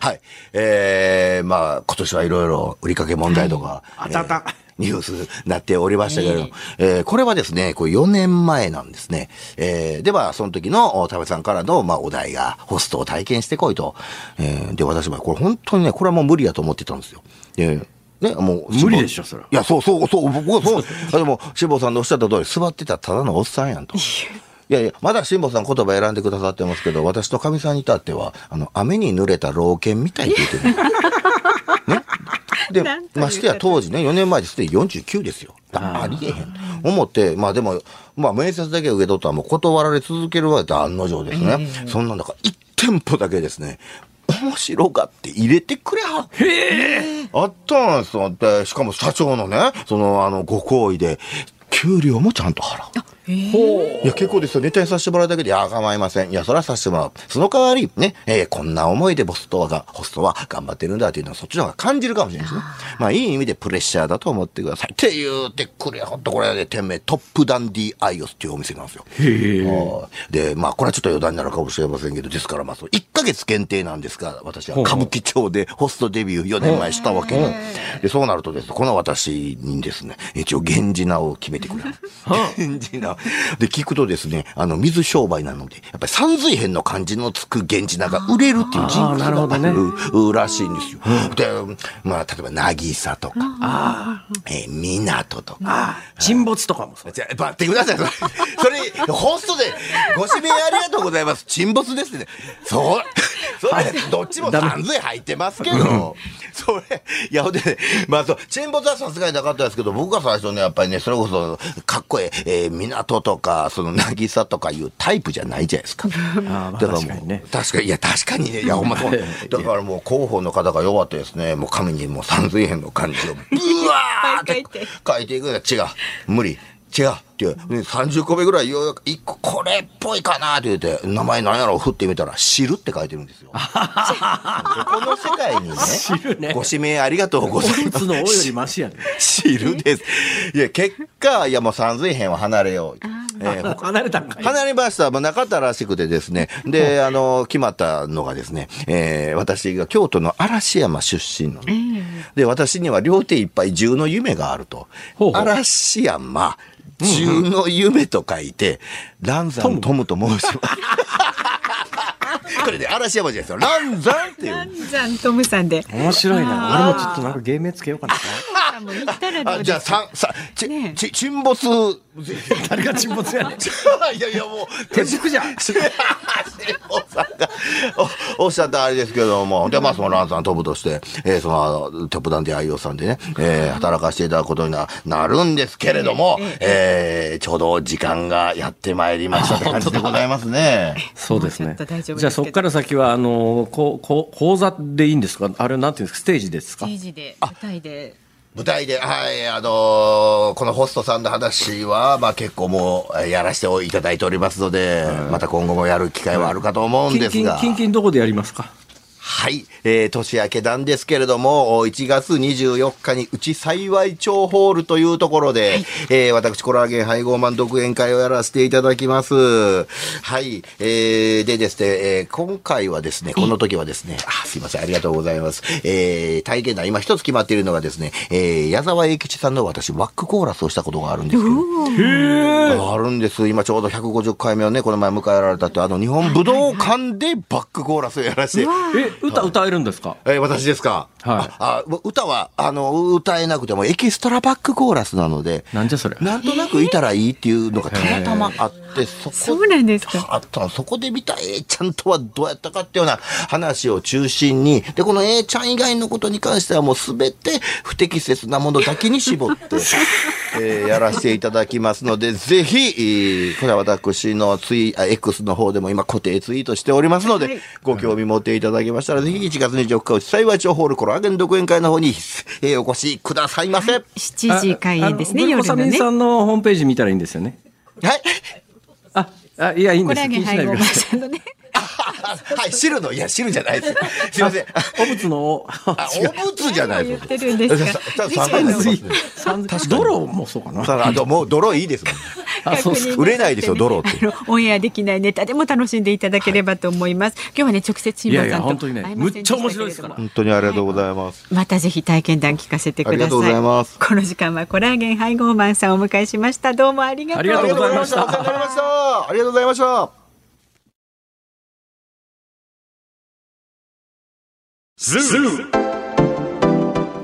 はい。えー、まあ、今年はいろいろ売りかけ問題とか、あったたえーニュースになっておりましたけれども、えーこれはですね、これ4年前なんですね。えーでは、その時のお田部さんからの、まあ、お題が、ホストを体験してこいと。えーで、私も、これ本当にね、これはもう無理だと思ってたんですよ。でね、もう、無理でしょそれはいや、そうそう、そう、僕はそう。でも、辛坊さんのおっしゃった通り、座ってたらただのおっさんやんと。いやいや、まだ辛坊さん言葉選んでくださってますけど、私とかみさんに至っては、あの、雨に濡れた老犬みたいって言ってる。ね？でましてや当時ね、4年前ですでに49ですよ。ありえへん。思って、まあでも、まあ面接だけ受け取ったらもう断られ続けるわけで案の定ですね。そんなんだから、1店舗だけですね、面白がって入れてくれはって。あったんですよ。で、しかも社長のね、その、あの、ご好意で、給料もちゃんと払う。ほいや、結構ですよ。ネタにさせてもらうだけで、いや、構いません。いや、それはさせてもらう。その代わり、ね、えーこんな思いでボストが、ホストは頑張ってるんだっていうのは、そっちの方が感じるかもしれないですね。まあ、いい意味でプレッシャーだと思ってください。って言ってくれ、ほんとこれね、店名、トップダンディアイオスっていうお店なんですよ。はいで、まあ、これはちょっと余談になるかもしれませんけど、ですから、まあ、そう、1ヶ月限定なんですが、私は歌舞伎町でホストデビュー4年前したわけで、で、そうなるとですね、この私にですね、一応、源氏名を決めてくれる。源氏名。で、聞くとですね、あの、水商売なので、やっぱり三髄編の漢字のつく源氏名が売れるっていうジンクスあーなるほどね。があるらしいんですよ。で、まあ、例えば、渚とか、えー、港とか、沈没とかもそう。じゃあ、待ってください。それ、それホストでご指名ありがとうございます。沈没ですね。そう、それ、どっちも三髄入ってますけど、それ、いや、ほんでね、まあ、そう、沈没はさすがになかったですけど、僕が最初ね、やっぱりね、それこそ、かっこいい、えー港とか、その、渚とかいうタイプじゃないじゃないですか。あだからもう確かにね確かに、いや、確かにね、いや、ほんま そうだからもう、広報の方が弱ってですね、もう紙にもう三髄編の漢字を、ブワーって書いて書いくの違う。無理。違う。っていう。で30個目ぐらいようやく1個これっぽいかなって言って、名前何やろう振ってみたら、知るって書いてるんですよ。この世界にね、るねご指名ありがとうございます。の王よりマシやね。知るです。いや、結果、いやもう三髄編は離れよう。えー離れたんかい。離れました。まあ、なかったらしくてですね。で、あの、決まったのがですね、えー私が京都の嵐山出身の、で、私には両手いっぱい銃の夢があると。ほうほう嵐山、銃の夢と書いて、蘭山トムと申します。これね、嵐山じゃないですよ。蘭山っていう。南山トムさんで。面白いな。俺もちょっとなんか芸名つけようかな。じゃあ、さん、さ、ち、ねえち、沈没。誰が沈没やねん。いやいや、もう、鉄軸じゃん。おさんがおおっしゃったあれですけども、で、まあ、そのランさん飛ぶとして、えーその、トップダンディ愛用さんでね、えー働かせていただくことにななるんですけれども、えーちょうど時間がやってまいりましたって感じでございますね。そうですねじゃあそこから先は、あの、こう、こう、講座でいいんですか？あれなんていうんですか？ステージですか？ステージで、舞台で。舞台で、はい、あのーこのホストさんの話は、まあ結構もう、えーやらせていただいておりますので、また今後もやる機会はあるかと思うんですが。、キンキンどこでやりますか？はい、えー年明けなんですけれども、お1月24日に内幸町ホールというところで、えー私、コラーゲン配合マン独演会をやらせていただきます。はい、えーでですね、えー今回はですね、この時はですね、あ、すいません、ありがとうございます。えー体験談、今一つ決まっているのがですね、えー矢沢永吉さんの私、ワックコーラスをしたことがあるんですけど、あるんです。今ちょうど150回目をね、この前迎えられたって、あの、日本武道館でバックコーラスをやらせて、え、歌歌えるんですか？えー私ですか？はいああ歌は、あの、歌えなくてもエキストラバックコーラスなので、なんじゃそれ？なんとなくいたらいいっていうのがたまたまあって、そこそうなんですか？あったのそこで見た A ちゃんとはどうやったかっていうような話を中心に、で、この A ちゃん以外のことに関してはもうすべて不適切なものだけに絞って、えーやらせていただきますので、ぜひ、えーこれは私のツイ、あ X の方でも今固定ツイートしておりますので、はいご興味持っていただけましたら、ぜひ1月24日、幸い町ホールコラーゲン独演会の方に、えーお越しくださいませ。はい。7時開演ですね、夜のね。さんのホームページ見たらいいんですよね。あ、あいや、いいんです。コラーゲン配合のね。はい、汁の、いや、汁じゃないです。すいません。お仏の、あ、お仏じゃないです言ってるんです泥もそうかな。さあ、あともう泥いいですもん。あ、そうっすか。売れないですよ泥ってあのオンエアできないネタでも楽しんでいただければと思います。今日はね直接辛いやいや、坊さんと本当にね会え、ませんでしたむっちゃ面白いですから。本当にありがとうございます。またぜひ体験談聞かせてください。ありがとうございますこの時間はコラーゲン配合マンさんをお迎えしました。どうもありがとうありがとうございましたありがとうございました。ありがとうございました。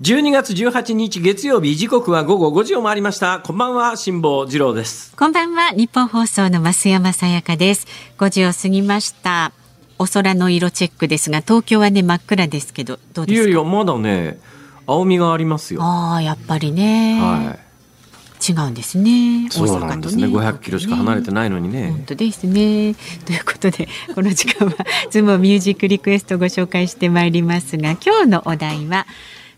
12月18日月曜日時刻は午後5時を回りました。こんばんは辛坊治郎です。こんばんは日本放送の増山さやかです。5時を過ぎました。お空の色チェックですが東京はね真っ暗ですけどどういですか？やいやまだね青みがありますよ。ああやっぱりね、はい。違うんですね。そうなんですね。大阪と500キロしか離れてないのにね。本当ですね。ということでこの時間はズームミュージックリクエストをご紹介してまいりますが今日のお題は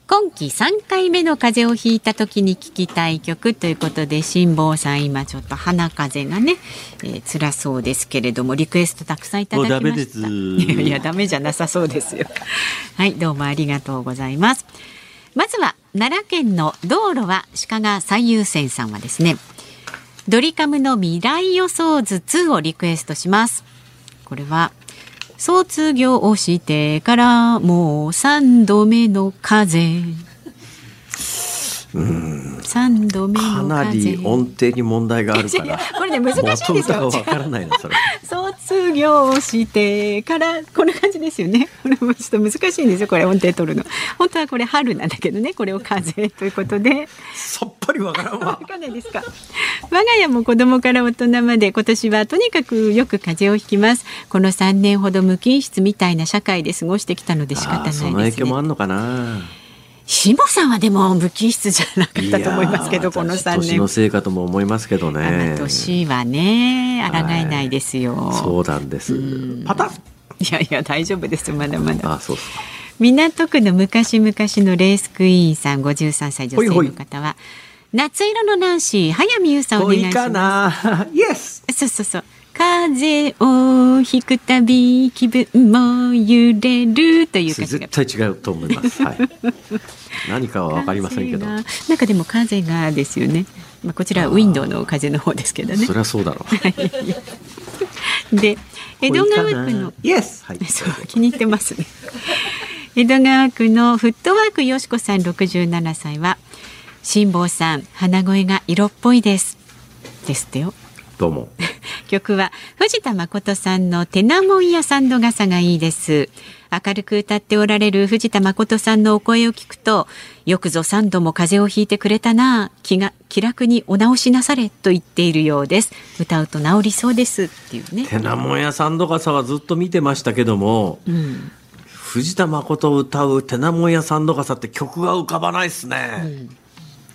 今季3回目の風邪をひいた時に聴きたい曲ということで辛坊さん今ちょっと鼻風邪がね、えー、辛そうですけれどもリクエストたくさんいただきました。もうダメです。いやいやダメじゃなさそうですよ。はいどうもありがとうございます。まずは奈良県の道路は鹿が最優先さんはですねドリカムの未来予想図2をリクエストします。これは、卒業をしてからもう三度目の風。3度目かのなり風。音程に問題があるから これね難しいんです元よ。わからないなそれ卒業してからこんな感じですよね。これもちょっと難しいんですよ。これ音程取るの。本当はこれ春なんだけどね。これを風ということで。さっぱりわからんわわかんないですか？我が家も子供から大人まで今年はとにかくよく風邪をひきます。この3年ほど無菌室みたいな社会で過ごしてきたので仕方ないですあーその影響もあね。んのかなしもさんはでも無菌室じゃなかったと思いますけど、この3年年。のせいかとも思いますけどねあ年はね、抗えないですよ。そうなんですパタッいやいや大丈夫ですまだまだ。あそう港区の昔々のレースクイーンさん53歳女性の方は夏色のナンシー早見優さんお願いしいいかます。なイエスそうそうそう。風邪をひくたび気分も揺れるという絶対違うと思います。はい。何かはわかりませんけど。なんかでも風がですよね。まあこちらはウィンドウの風の方ですけどねそ。りゃそうだろう。で江戸川区のイエス。はい。そう気に入ってますね。江戸川区のフットワークよしこさん67歳は辛坊さん鼻声が色っぽいですですってよ。どうも。曲は藤田誠さんのテナモンやサンド傘がいいです。明るく歌っておられる藤田誠さんのお声を聞くとよくぞ3度も風邪をひいてくれたな気が気楽にお直しなされと言っているようです。歌うと治りそうですっていうね。テナモンやサンドカサはずっと見てましたけども、うん藤田誠歌うテナモンやサンドカサって曲が浮かばないっすね。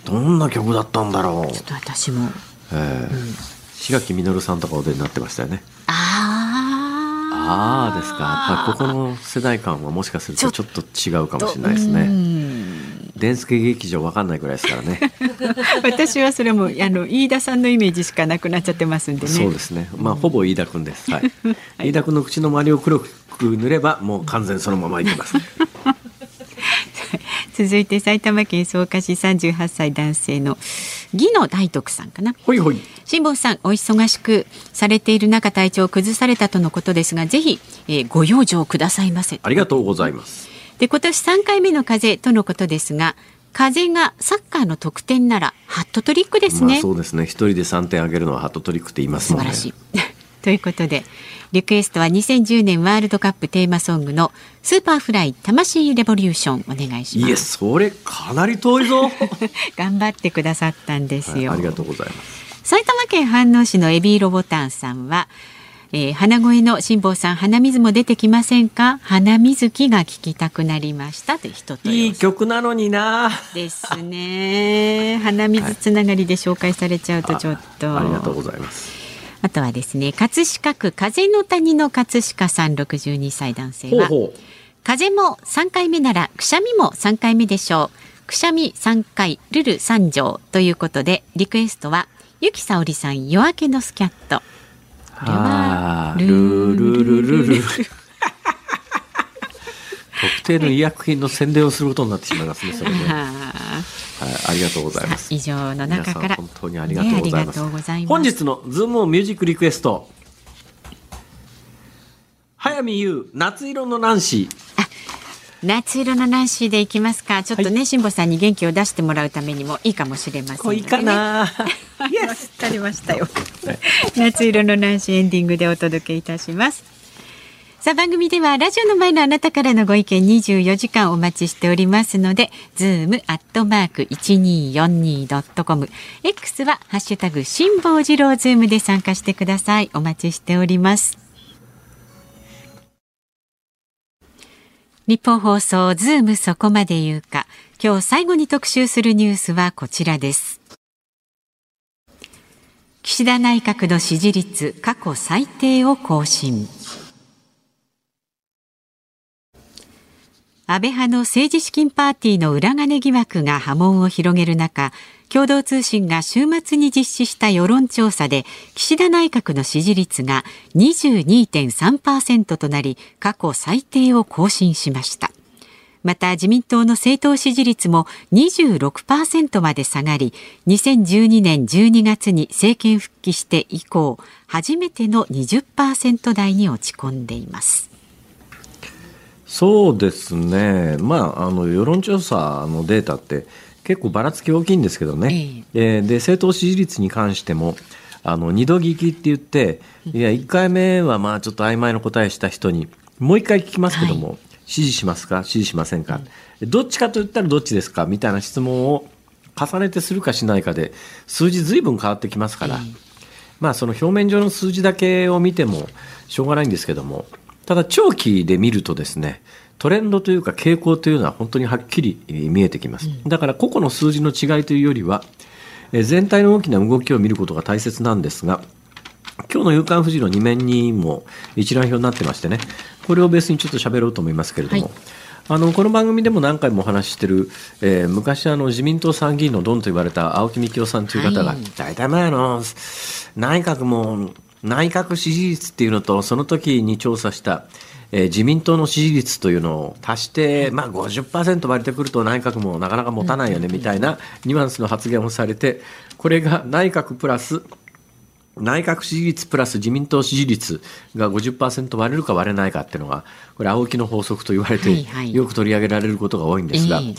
どんな曲だったんだろう。ちょっと私も。ええ志垣実さんとかお出になってましたよね。あああですか。まあここの世代間はもしかするとちょっと違うかもしれないですうね。ん電助劇場わかんないぐらいですからね。私はそれもあの飯田さんのイメージしかなくなっちゃってますんでねそうですね。まあ、ほぼ飯田君です。はい。飯田君の口の周りを黒く塗れば、もう完全そのままいきます。続いて埼玉県草加市38歳男性の義野大徳さんかなほいほい。辛坊さんお忙しくされている中体調を崩されたとのことですがぜひ、えーご養生くださいませありがとうございます。で今年3回目の風邪とのことですが風邪がサッカーの得点ならハットトリックですまあ、ね、そうですね。一人で3点あげるのはハットトリックって言いますもんね。素晴らしい。ということでリクエストは2010年ワールドカップテーマソングの「 Superfly タマシイレボリューション」お願いえします。それかなり遠いぞ。頑張ってくださったんですよ。はいありがとうございます。埼玉県飯能市のエビーロボタンさんは、えー鼻声の辛坊さん鼻水も出てきませんか？鼻水気が聞きたくなりましたという人といい曲なのにな。ですね鼻水つながりで紹介されちゃうとちょっと、ありがとうございます。あとはですね葛飾区風の谷の葛飾さん62歳男性は。風も3回目ならくしゃみも3回目でしょう。くしゃみ3回ルル3条。ということでリクエストはゆきさおりさん夜明けのスキャット。これはルルルルルル。性の医薬品の宣伝をすることになってしまいますね、それね。はい、あありがとうございます。以上の中から本当にありがとうございます。ねます本日のズームミュージックリクエスト。早見優、夏色のナンシー。夏色のナンシーでいきますか。ちょっとね、は辛坊さんに元気を出してもらうためにもいいかもしれませんいいかな。わかりましたよ。夏色のナンシーエンディングでお届けいたします。さあ番組ではラジオの前のあなたからのご意見24時間お待ちしておりますので、ズームアットマーク 1242.com、X はハッシュタグ辛坊治郎ズームで参加してください。お待ちしております。日本放送ズームそこまで言うか。今日最後に特集するニュースはこちらです。岸田内閣の支持率過去最低を更新。安倍派の政治資金パーティーの裏金疑惑が波紋を広げる中、共同通信が週末に実施した世論調査で、岸田内閣の支持率が22.3%となり、過去最低を更新しました。また自民党の政党支持率も26%まで下がり、2012年12月に政権復帰して以降、初めての20%台に落ち込んでいます。そうですね、まあ、あの世論調査のデータって結構ばらつき大きいんですけどね、えーで政党支持率に関してもあの二度聞きって言って、いや1回目はまあちょっと曖昧な答えした人にもう1回聞きますけども、支持しますか、支持しませんか、どっちかと言ったらどっちですか？みたいな質問を重ねてするかしないかで数字ずいぶん変わってきますから。まあその表面上の数字だけを見てもしょうがないんですけども、ただ長期で見るとですね、トレンドというか傾向というのは本当にはっきりえー見えてきます。だから個々の数字の違いというよりは、えー全体の大きな動きを見ることが大切なんですが、今日の夕刊富士の2面にも一覧表になってましてね、これをベースにちょっと喋ろうと思いますけれども、はい。あのこの番組でも何回もお話ししてる、えー昔あの自民党参議院のドンと言われた青木幹雄さんという方が、はい。大体前あの内閣も内閣支持率っていうのとその時に調査した、えー自民党の支持率というのを足して、まあ、50%割れてくると内閣もなかなか持たないよねみたいなニュアンスの発言をされてこれが内閣プラス内閣支持率プラス自民党支持率が50%割れるか割れないかっていうのがこれ青木の法則と言われて、よく取り上げられることが多いんですが、ええ。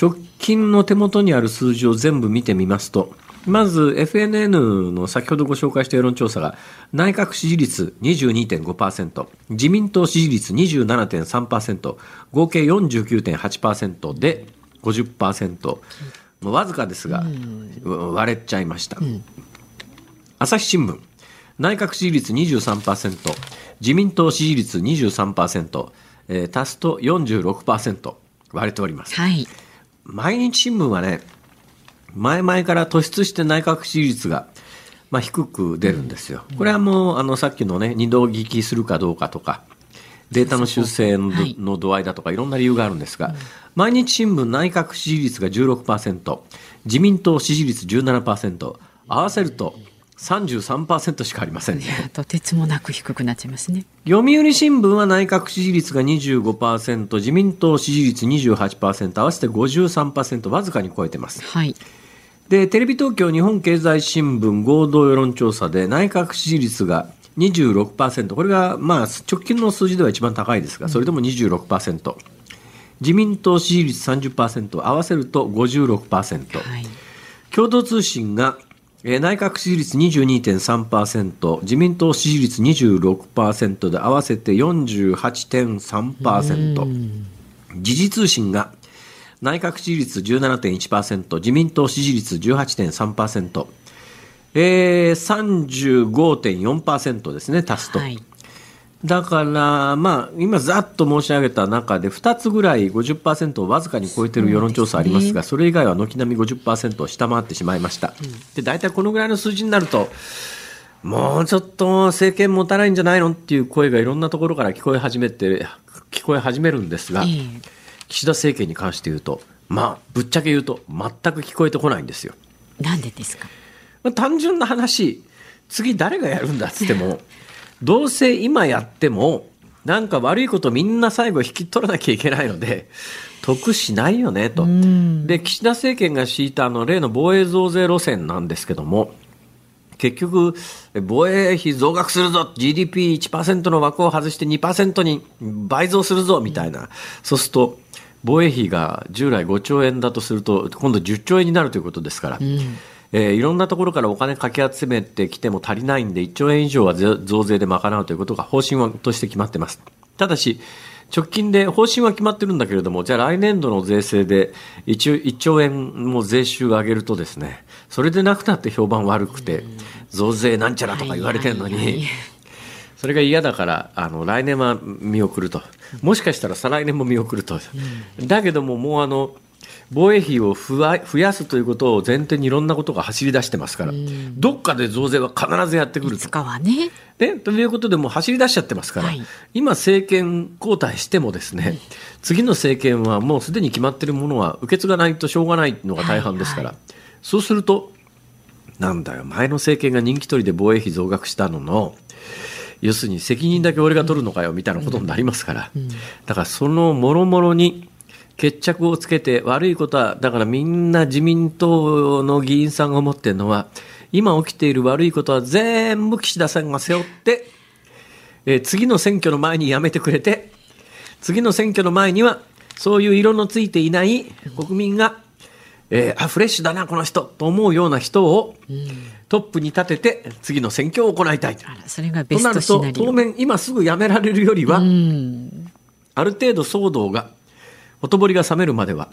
直近の手元にある数字を全部見てみますとまず FNN の先ほどご紹介した世論調査が内閣支持率22.5%自民党支持率27.3%合計49.8%で50%もうわずかですが、割れちゃいました。朝日新聞内閣支持率23%自民党支持率23%、えー足すと46%割れておりますはい。毎日新聞はね前々から突出して内閣支持率が、まあ、低く出るんですよ、これはもうあのさっきのね二度聞きするかどうかとかデータの修正の,、度合いだとかいろんな理由があるんですが、毎日新聞内閣支持率が16%自民党支持率17%合わせると33%しかありませんね。とてつもなく低くなっちゃいますね。読売新聞は内閣支持率が25%、自民党支持率28%、合わせて53%、わずかに超えてます。はい。で、テレビ東京日本経済新聞合同世論調査で内閣支持率が26%、これがまあ直近の数字では一番高いですが、それでも26%。自民党支持率30%、合わせると56%。はい。共同通信が、えー内閣支持率22.3%、自民党支持率26%で合わせて48.3%。時事通信が内閣支持率17.1%、自民党支持率18.3%、えー、35.4%ですね、足すと。はい。だから、まあ、今、ざっと申し上げた中で、2つぐらい50%をわずかに超えている世論調査ありますが、それ以外は軒並み50%を下回ってしまいました。で、大体このぐらいの数字になると、もうちょっと政権持たないんじゃないのっていう声がいろんなところから聞こえ始めて、聞こえ始めるんですが、ええ岸田政権に関して言うと、まあ、ぶっちゃけ言うと、全く聞こえてこないんですよ。なんでですか？まあ単純な話、次誰がやるんだっつっても、どうせ今やっても、なんか悪いことみんな最後引き取らなきゃいけないので、得しないよねと。で、岸田政権が敷いたあの例の防衛増税路線なんですけども、結局、防衛費増額するぞ、GDP1% の枠を外して2%に倍増するぞ、みたいな。そうすると、防衛費が従来5兆円だとすると、今度10兆円になるということですから、えーいろんなところからお金かき集めてきても足りないんで、1兆円以上はぜ増税で賄うということが方針はとして決まってます。ただし、直近で方針は決まってるんだけれども、じゃあ来年度の税制で 1, 1兆円も税収を上げるとですね、それでなくなって評判悪くて、増税なんちゃらとか言われてるのに、それが嫌だから、あの、来年は見送ると。もしかしたら再来年も見送ると。だけども、もうあの、防衛費を増やすということを前提にいろんなことが走り出してますから、どっかで増税は必ずやってくると。ね。ね、ということでもう走り出しちゃってますから、はい。今政権交代してもですね、次の政権はもうすでに決まっているものは受け継がないとしょうがないのが大半ですから、はいそうすると、なんだよ、前の政権が人気取りで防衛費増額したのの、要するに責任だけ俺が取るのかよみたいなことになりますから、だからそのもろもろに決着をつけて悪いことは、だからみんな自民党の議員さんが思ってるのは、今起きている悪いことは全部岸田さんが背負って、えー次の選挙の前にやめてくれて、次の選挙の前には、そういう色のついていない国民が、えーあ、フレッシュだな、この人、と思うような人をトップに立てて、次の選挙を行いたい。それがベスとなるとトシナ、リオ。当面、今すぐやめられるよりは、うん。ある程度騒動が、ほとぼりが冷めるまでは、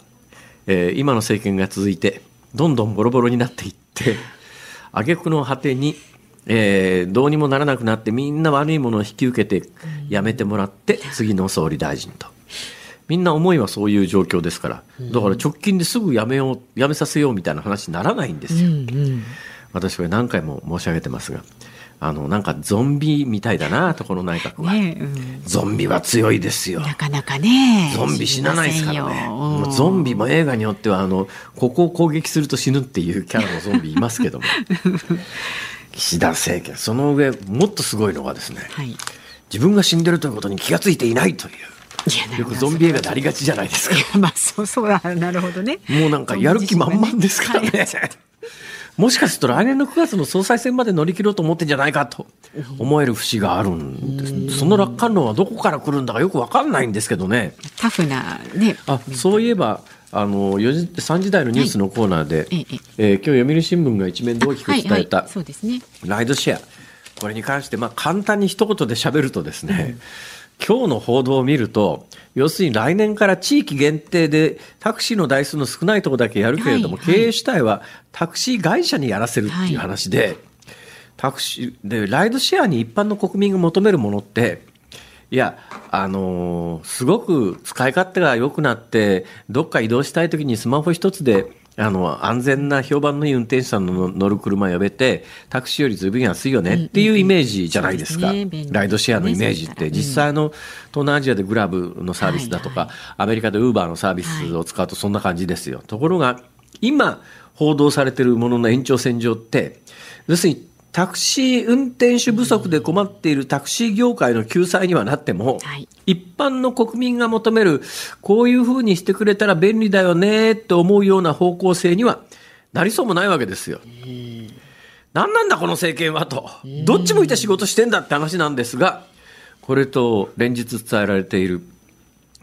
えー今の政権が続いて、どんどんボロボロになっていって、挙句の果てに、えーどうにもならなくなって、みんな悪いものを引き受けて、やめてもらって、次の総理大臣と。みんな思いはそういう状況ですから、だから直近ですぐやめよう、やめさせようみたいな話にならないんですよ。私は何回も申し上げてますが、あの、なんかゾンビみたいだな、とこの内閣は。ねうんゾンビは強いですよ。なかなかね。ゾンビ死なないですからね。もうゾンビも映画によっては、あの、ここを攻撃すると死ぬっていうキャラのゾンビいますけども。岸田政権、その上、もっとすごいのがですね、はい。自分が死んでるということに気がついていないという。よくゾンビ映画でありがちじゃないですか。まあ、そうそうだ、なるほどね。もうなんかやる気満々ですからね。もしかすると来年の9月の総裁選まで乗り切ろうと思ってんじゃないかと思える節があるんです。その楽観論はどこから来るんだかよくわかんないんですけどね。タフなね。あそういえばあの4時3時台のニュースのコーナーで、えええー今日読売新聞が一面で大きく伝えた、はいはい、そうですね。ライドシェアこれに関して、まあ、簡単に一言で喋るとですね、今日の報道を見ると要するに来年から地域限定でタクシーの台数の少ないところだけやるけれども、はいはい。経営主体はタクシー会社にやらせるっていう話で、タクシーでライドシェアに一般の国民が求めるものっていや、あのーすごく使い勝手が良くなって、どっか移動したいときにスマホ一つで、あの、安全な評判のいい運転手さんの乗る車呼べて、タクシーよりずいぶん安いよねっていうイメージじゃないですか。ライドシェアのイメージって、ね。実際の東南アジアでグラブのサービスだとか、はいアメリカでウーバーのサービスを使うとそんな感じですよ。ところが、今報道されているものの延長線上って、要するにタクシー運転手不足で困っているタクシー業界の救済にはなっても、はい。一般の国民が求める、こういうふうにしてくれたら便利だよねって思うような方向性にはなりそうもないわけですよ。何なんだこの政権はと。どっち向いて仕事してんだって話なんですが、これと連日伝えられている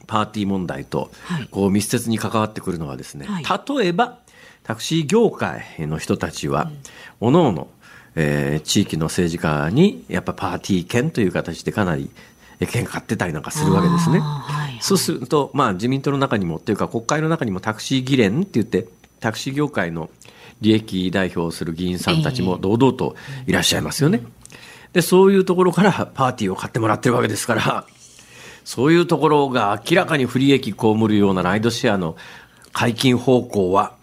パーティー問題とはい、こう密接に関わってくるのはですね、はい。例えば、タクシー業界の人たちは、おのおの、えー地域の政治家に、やっぱパーティー券という形でかなり、え券買ってたりなんかするわけですね。はいはいそうすると、まあ自民党の中にも、っていうか国会の中にもタクシー議連って言って、タクシー業界の利益代表をする議員さんたちも堂々といらっしゃいますよね。で、そういうところからパーティーを買ってもらってるわけですから、そういうところが明らかに不利益被るようなライドシェアの解禁方向は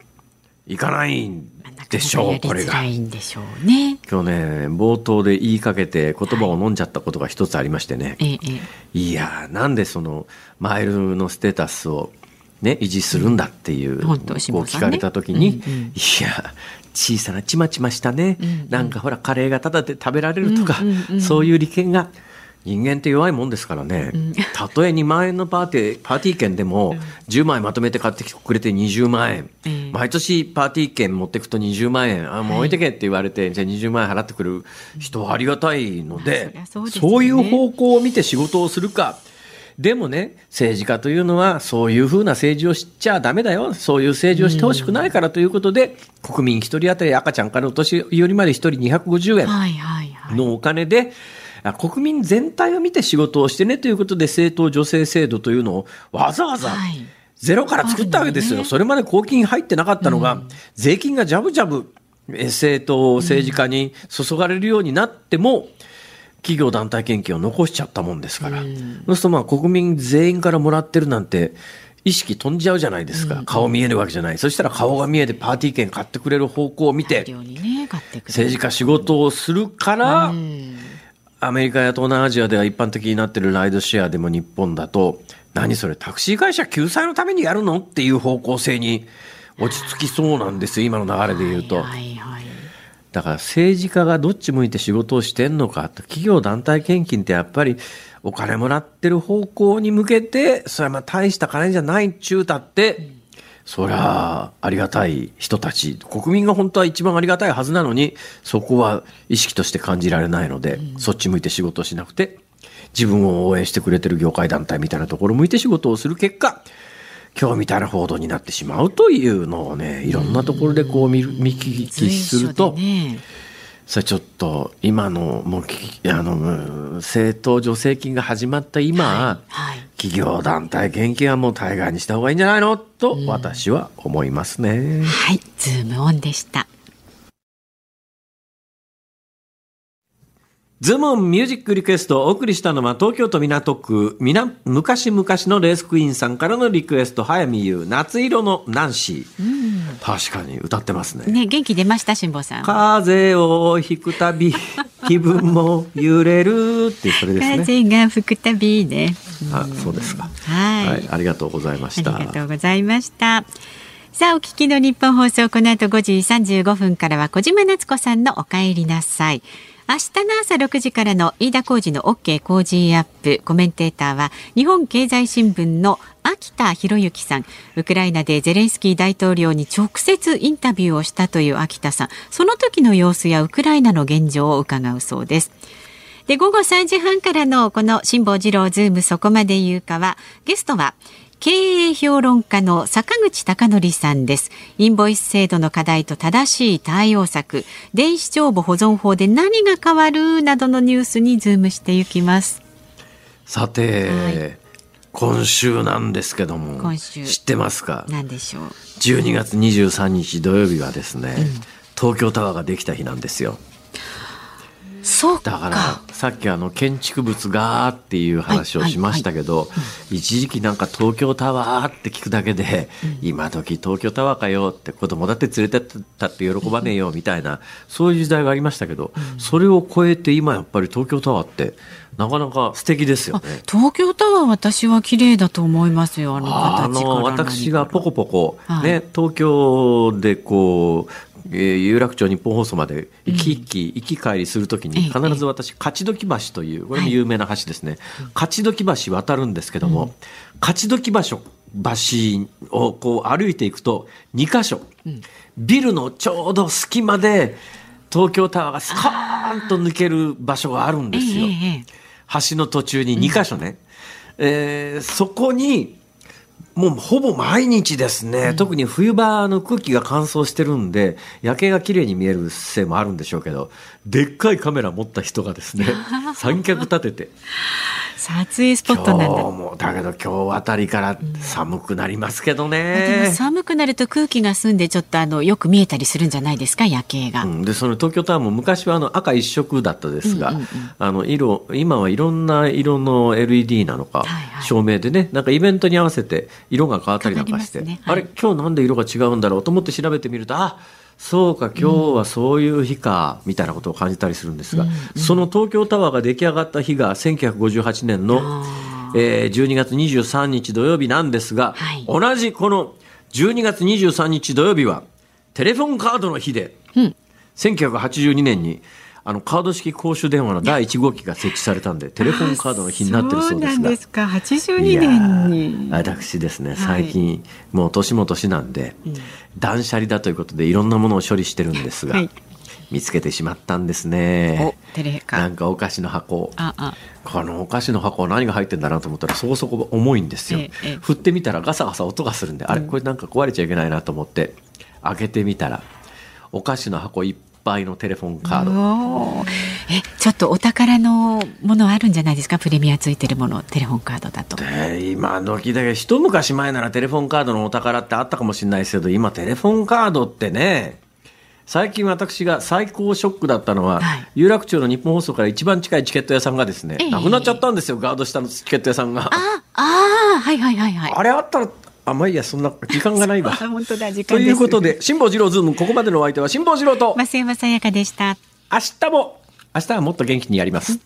いかないんでしょう、これが。いんでしょうね。今日ね、冒頭で言いかけて言葉を飲んじゃったことが一つありましてね。ええええ。いやーなんでそのマイルのステータスを、ね、維持するんだっていう、本当こう聞かれた時に、うんうん。いや小さなちまちましたね、うんうん。なんかほらカレーがタダで食べられるとか、うんうんうん。そういう利権が人間って弱いもんですからね、たとえ2万円のパーティーパーティー券でも10枚まとめて買ってきてくれて20万円、うん。毎年パーティー券持ってくと20万円。あもう置いてけって言われて、じゃあ20万円払ってくる人はありがたいので,、まあそそうでね。そういう方向を見て仕事をするか。でもね政治家というのはそういうふうな政治をしちゃダメだよ。そういう政治をしてほしくないからということで、国民一人当たり赤ちゃんからお年寄りまで一人250円。はいはいはい。国民全体を見て仕事をしてねということで政党助成制度というのをわざわざはい。ゼロから作ったわけですよ。ね。それまで公金入ってなかったのが、税金がジャブジャブえ政党政治家に注がれるようになっても、企業団体献金を残しちゃったもんですから、そうするとまあ国民全員からもらってるなんて意識飛んじゃうじゃないですか、顔見えるわけじゃない。そしたら顔が見えてパーティー券買ってくれる方向を見て政治家仕事をするから、うんアメリカや東南アジアでは一般的になってるライドシェアでも日本だと、何それタクシー会社救済のためにやるのっていう方向性に落ち着きそうなんですよ、今の流れで言うと。はいはい。だから政治家がどっち向いて仕事をしてんのか、企業団体献金ってやっぱりお金もらってる方向に向けて、それはまあ大した金じゃないっちゅうたって、そりゃありがたい人たち、国民が本当は一番ありがたいはずなのに、そこは意識として感じられないので、そっち向いて仕事をしなくて、自分を応援してくれてる業界団体みたいなところを向いて仕事をする結果、今日みたいな報道になってしまうというのをね、いろんなところでこう見る見聞きすると、ねそれちょっと今のもうきあのうん政党助成金が始まった今、はい。企業団体献金はもう大概にした方がいいんじゃないの？と私は思いますね。はい。ズームオンでした。ズームオンミュージックリクエストをお送りしたのは東京都港区みな昔々のレースクイーンさんからのリクエスト早見優夏色のナンシー、確かに歌ってますねね、元気出ました、辛坊さん。風を引くたび 気分も揺れるっていうそれですね風が吹くたびね。あそうですかはいはい、ありがとうございましたありがとうございました。さあ、お聞きの日本放送、この後5時35分からは小島夏子さんのお帰りなさい。明日の朝6時からの飯田浩二の OK 工事アップ。コメンテーターは日本経済新聞の秋田博之さん。ウクライナでゼレンスキー大統領に直接インタビューをしたという秋田さん。その時の様子やウクライナの現状を伺うそうです。で、午後3時半からのこの辛坊治郎ズームそこまで言うかは、ゲストは、経営評論家の坂口孝則さんです。インボイス制度の課題と正しい対応策、電子帳簿保存法で何が変わるなどのニュースにズームしていきます。さて、はい今週なんですけども今週知ってますか？何でしょう。12月23日土曜日はですね、東京タワーができた日なんですよそうか。だからさっきあの建築物がっていう話をしましたけど、一時期なんか東京タワーって聞くだけで、今時東京タワーかよって子供だって連れてったって喜ばねえよみたいなそういう時代がありましたけど、それを超えて今やっぱり東京タワーってなかなか素敵ですよあね。東京タワー私は綺麗だと思いますよ。あのあ形からの私がポコポコ、はい。ね、東京でこう、えー有楽町日本放送まで行き来、行き帰りするときにええ。必ず私勝どき橋というこれも有名な橋ですね、勝どき橋渡るんですけども、勝どき橋橋をこう歩いていくと2箇所、ビルのちょうど隙間で東京タワーがスカーンと抜ける場所があるんですよ。橋の途中に2箇所ね、えーそこにもうほぼ毎日ですね、特に冬場の空気が乾燥してるんで夜景が綺麗に見えるせいもあるんでしょうけどでっかいカメラ持った人がですね 三脚立てて。撮影スポットなんだ。今日。もだけど今日あたりから寒くなりますけどでねも。寒くなると空気が澄んでちょっとあのよく見えたりするんじゃないですか？夜景が。うん、でその東京タワーも昔はあの赤一色だったですが、あの色今はいろんな色の LED なのか、はいはい。照明でねなんかイベントに合わせて色が変わったりなんかして、ね。はい。あれ？今日なんで色が違うんだろう？と思って調べてみるとあそうか今日はそういう日か、みたいなことを感じたりするんですが、その東京タワーが出来上がった日が1958年の、えー12月23日土曜日なんですが、はい。同じこの12月23日土曜日はテレフォンカードの日で、1982年にあのカード式公衆電話の第1号機が設置されたんでテレフォンカードの日になってるそうですが。そうなんですか。82いや年に。ー。私ですねはい最近、もう年も年なんで、断捨離だということでいろんなものを処理してるんですが、はい。見つけてしまったんですね。おテレカ。なんかお菓子の箱。ああ。このお菓子の箱は何が入ってんだなと思ったらそこそこ重いんですよ、振ってみたらガサガサ音がするんで、あれこれなんか壊れちゃいけないなと思って開けてみたらお菓子の箱いっぱいのテレフォンカードえちょっとお宝のものあるんじゃないですか？プレミアついてるものテレフォンカードだと。で今時だけ一昔前ならテレフォンカードのお宝ってあったかもしれないですけど今テレフォンカードってね最近私が最高ショックだったのは、はい有楽町の日本放送から一番近いチケット屋さんがですね、ええなくなっちゃったんですよガード下のチケット屋さんが。ああーはいはいはいはい。あれあったらあまあいいやそんな時間がないわ。あ本当だ時間ということで辛坊治郎ズームここまでのお相手は辛坊治郎と増山さやかでした。明日も明日はもっと元気にやります。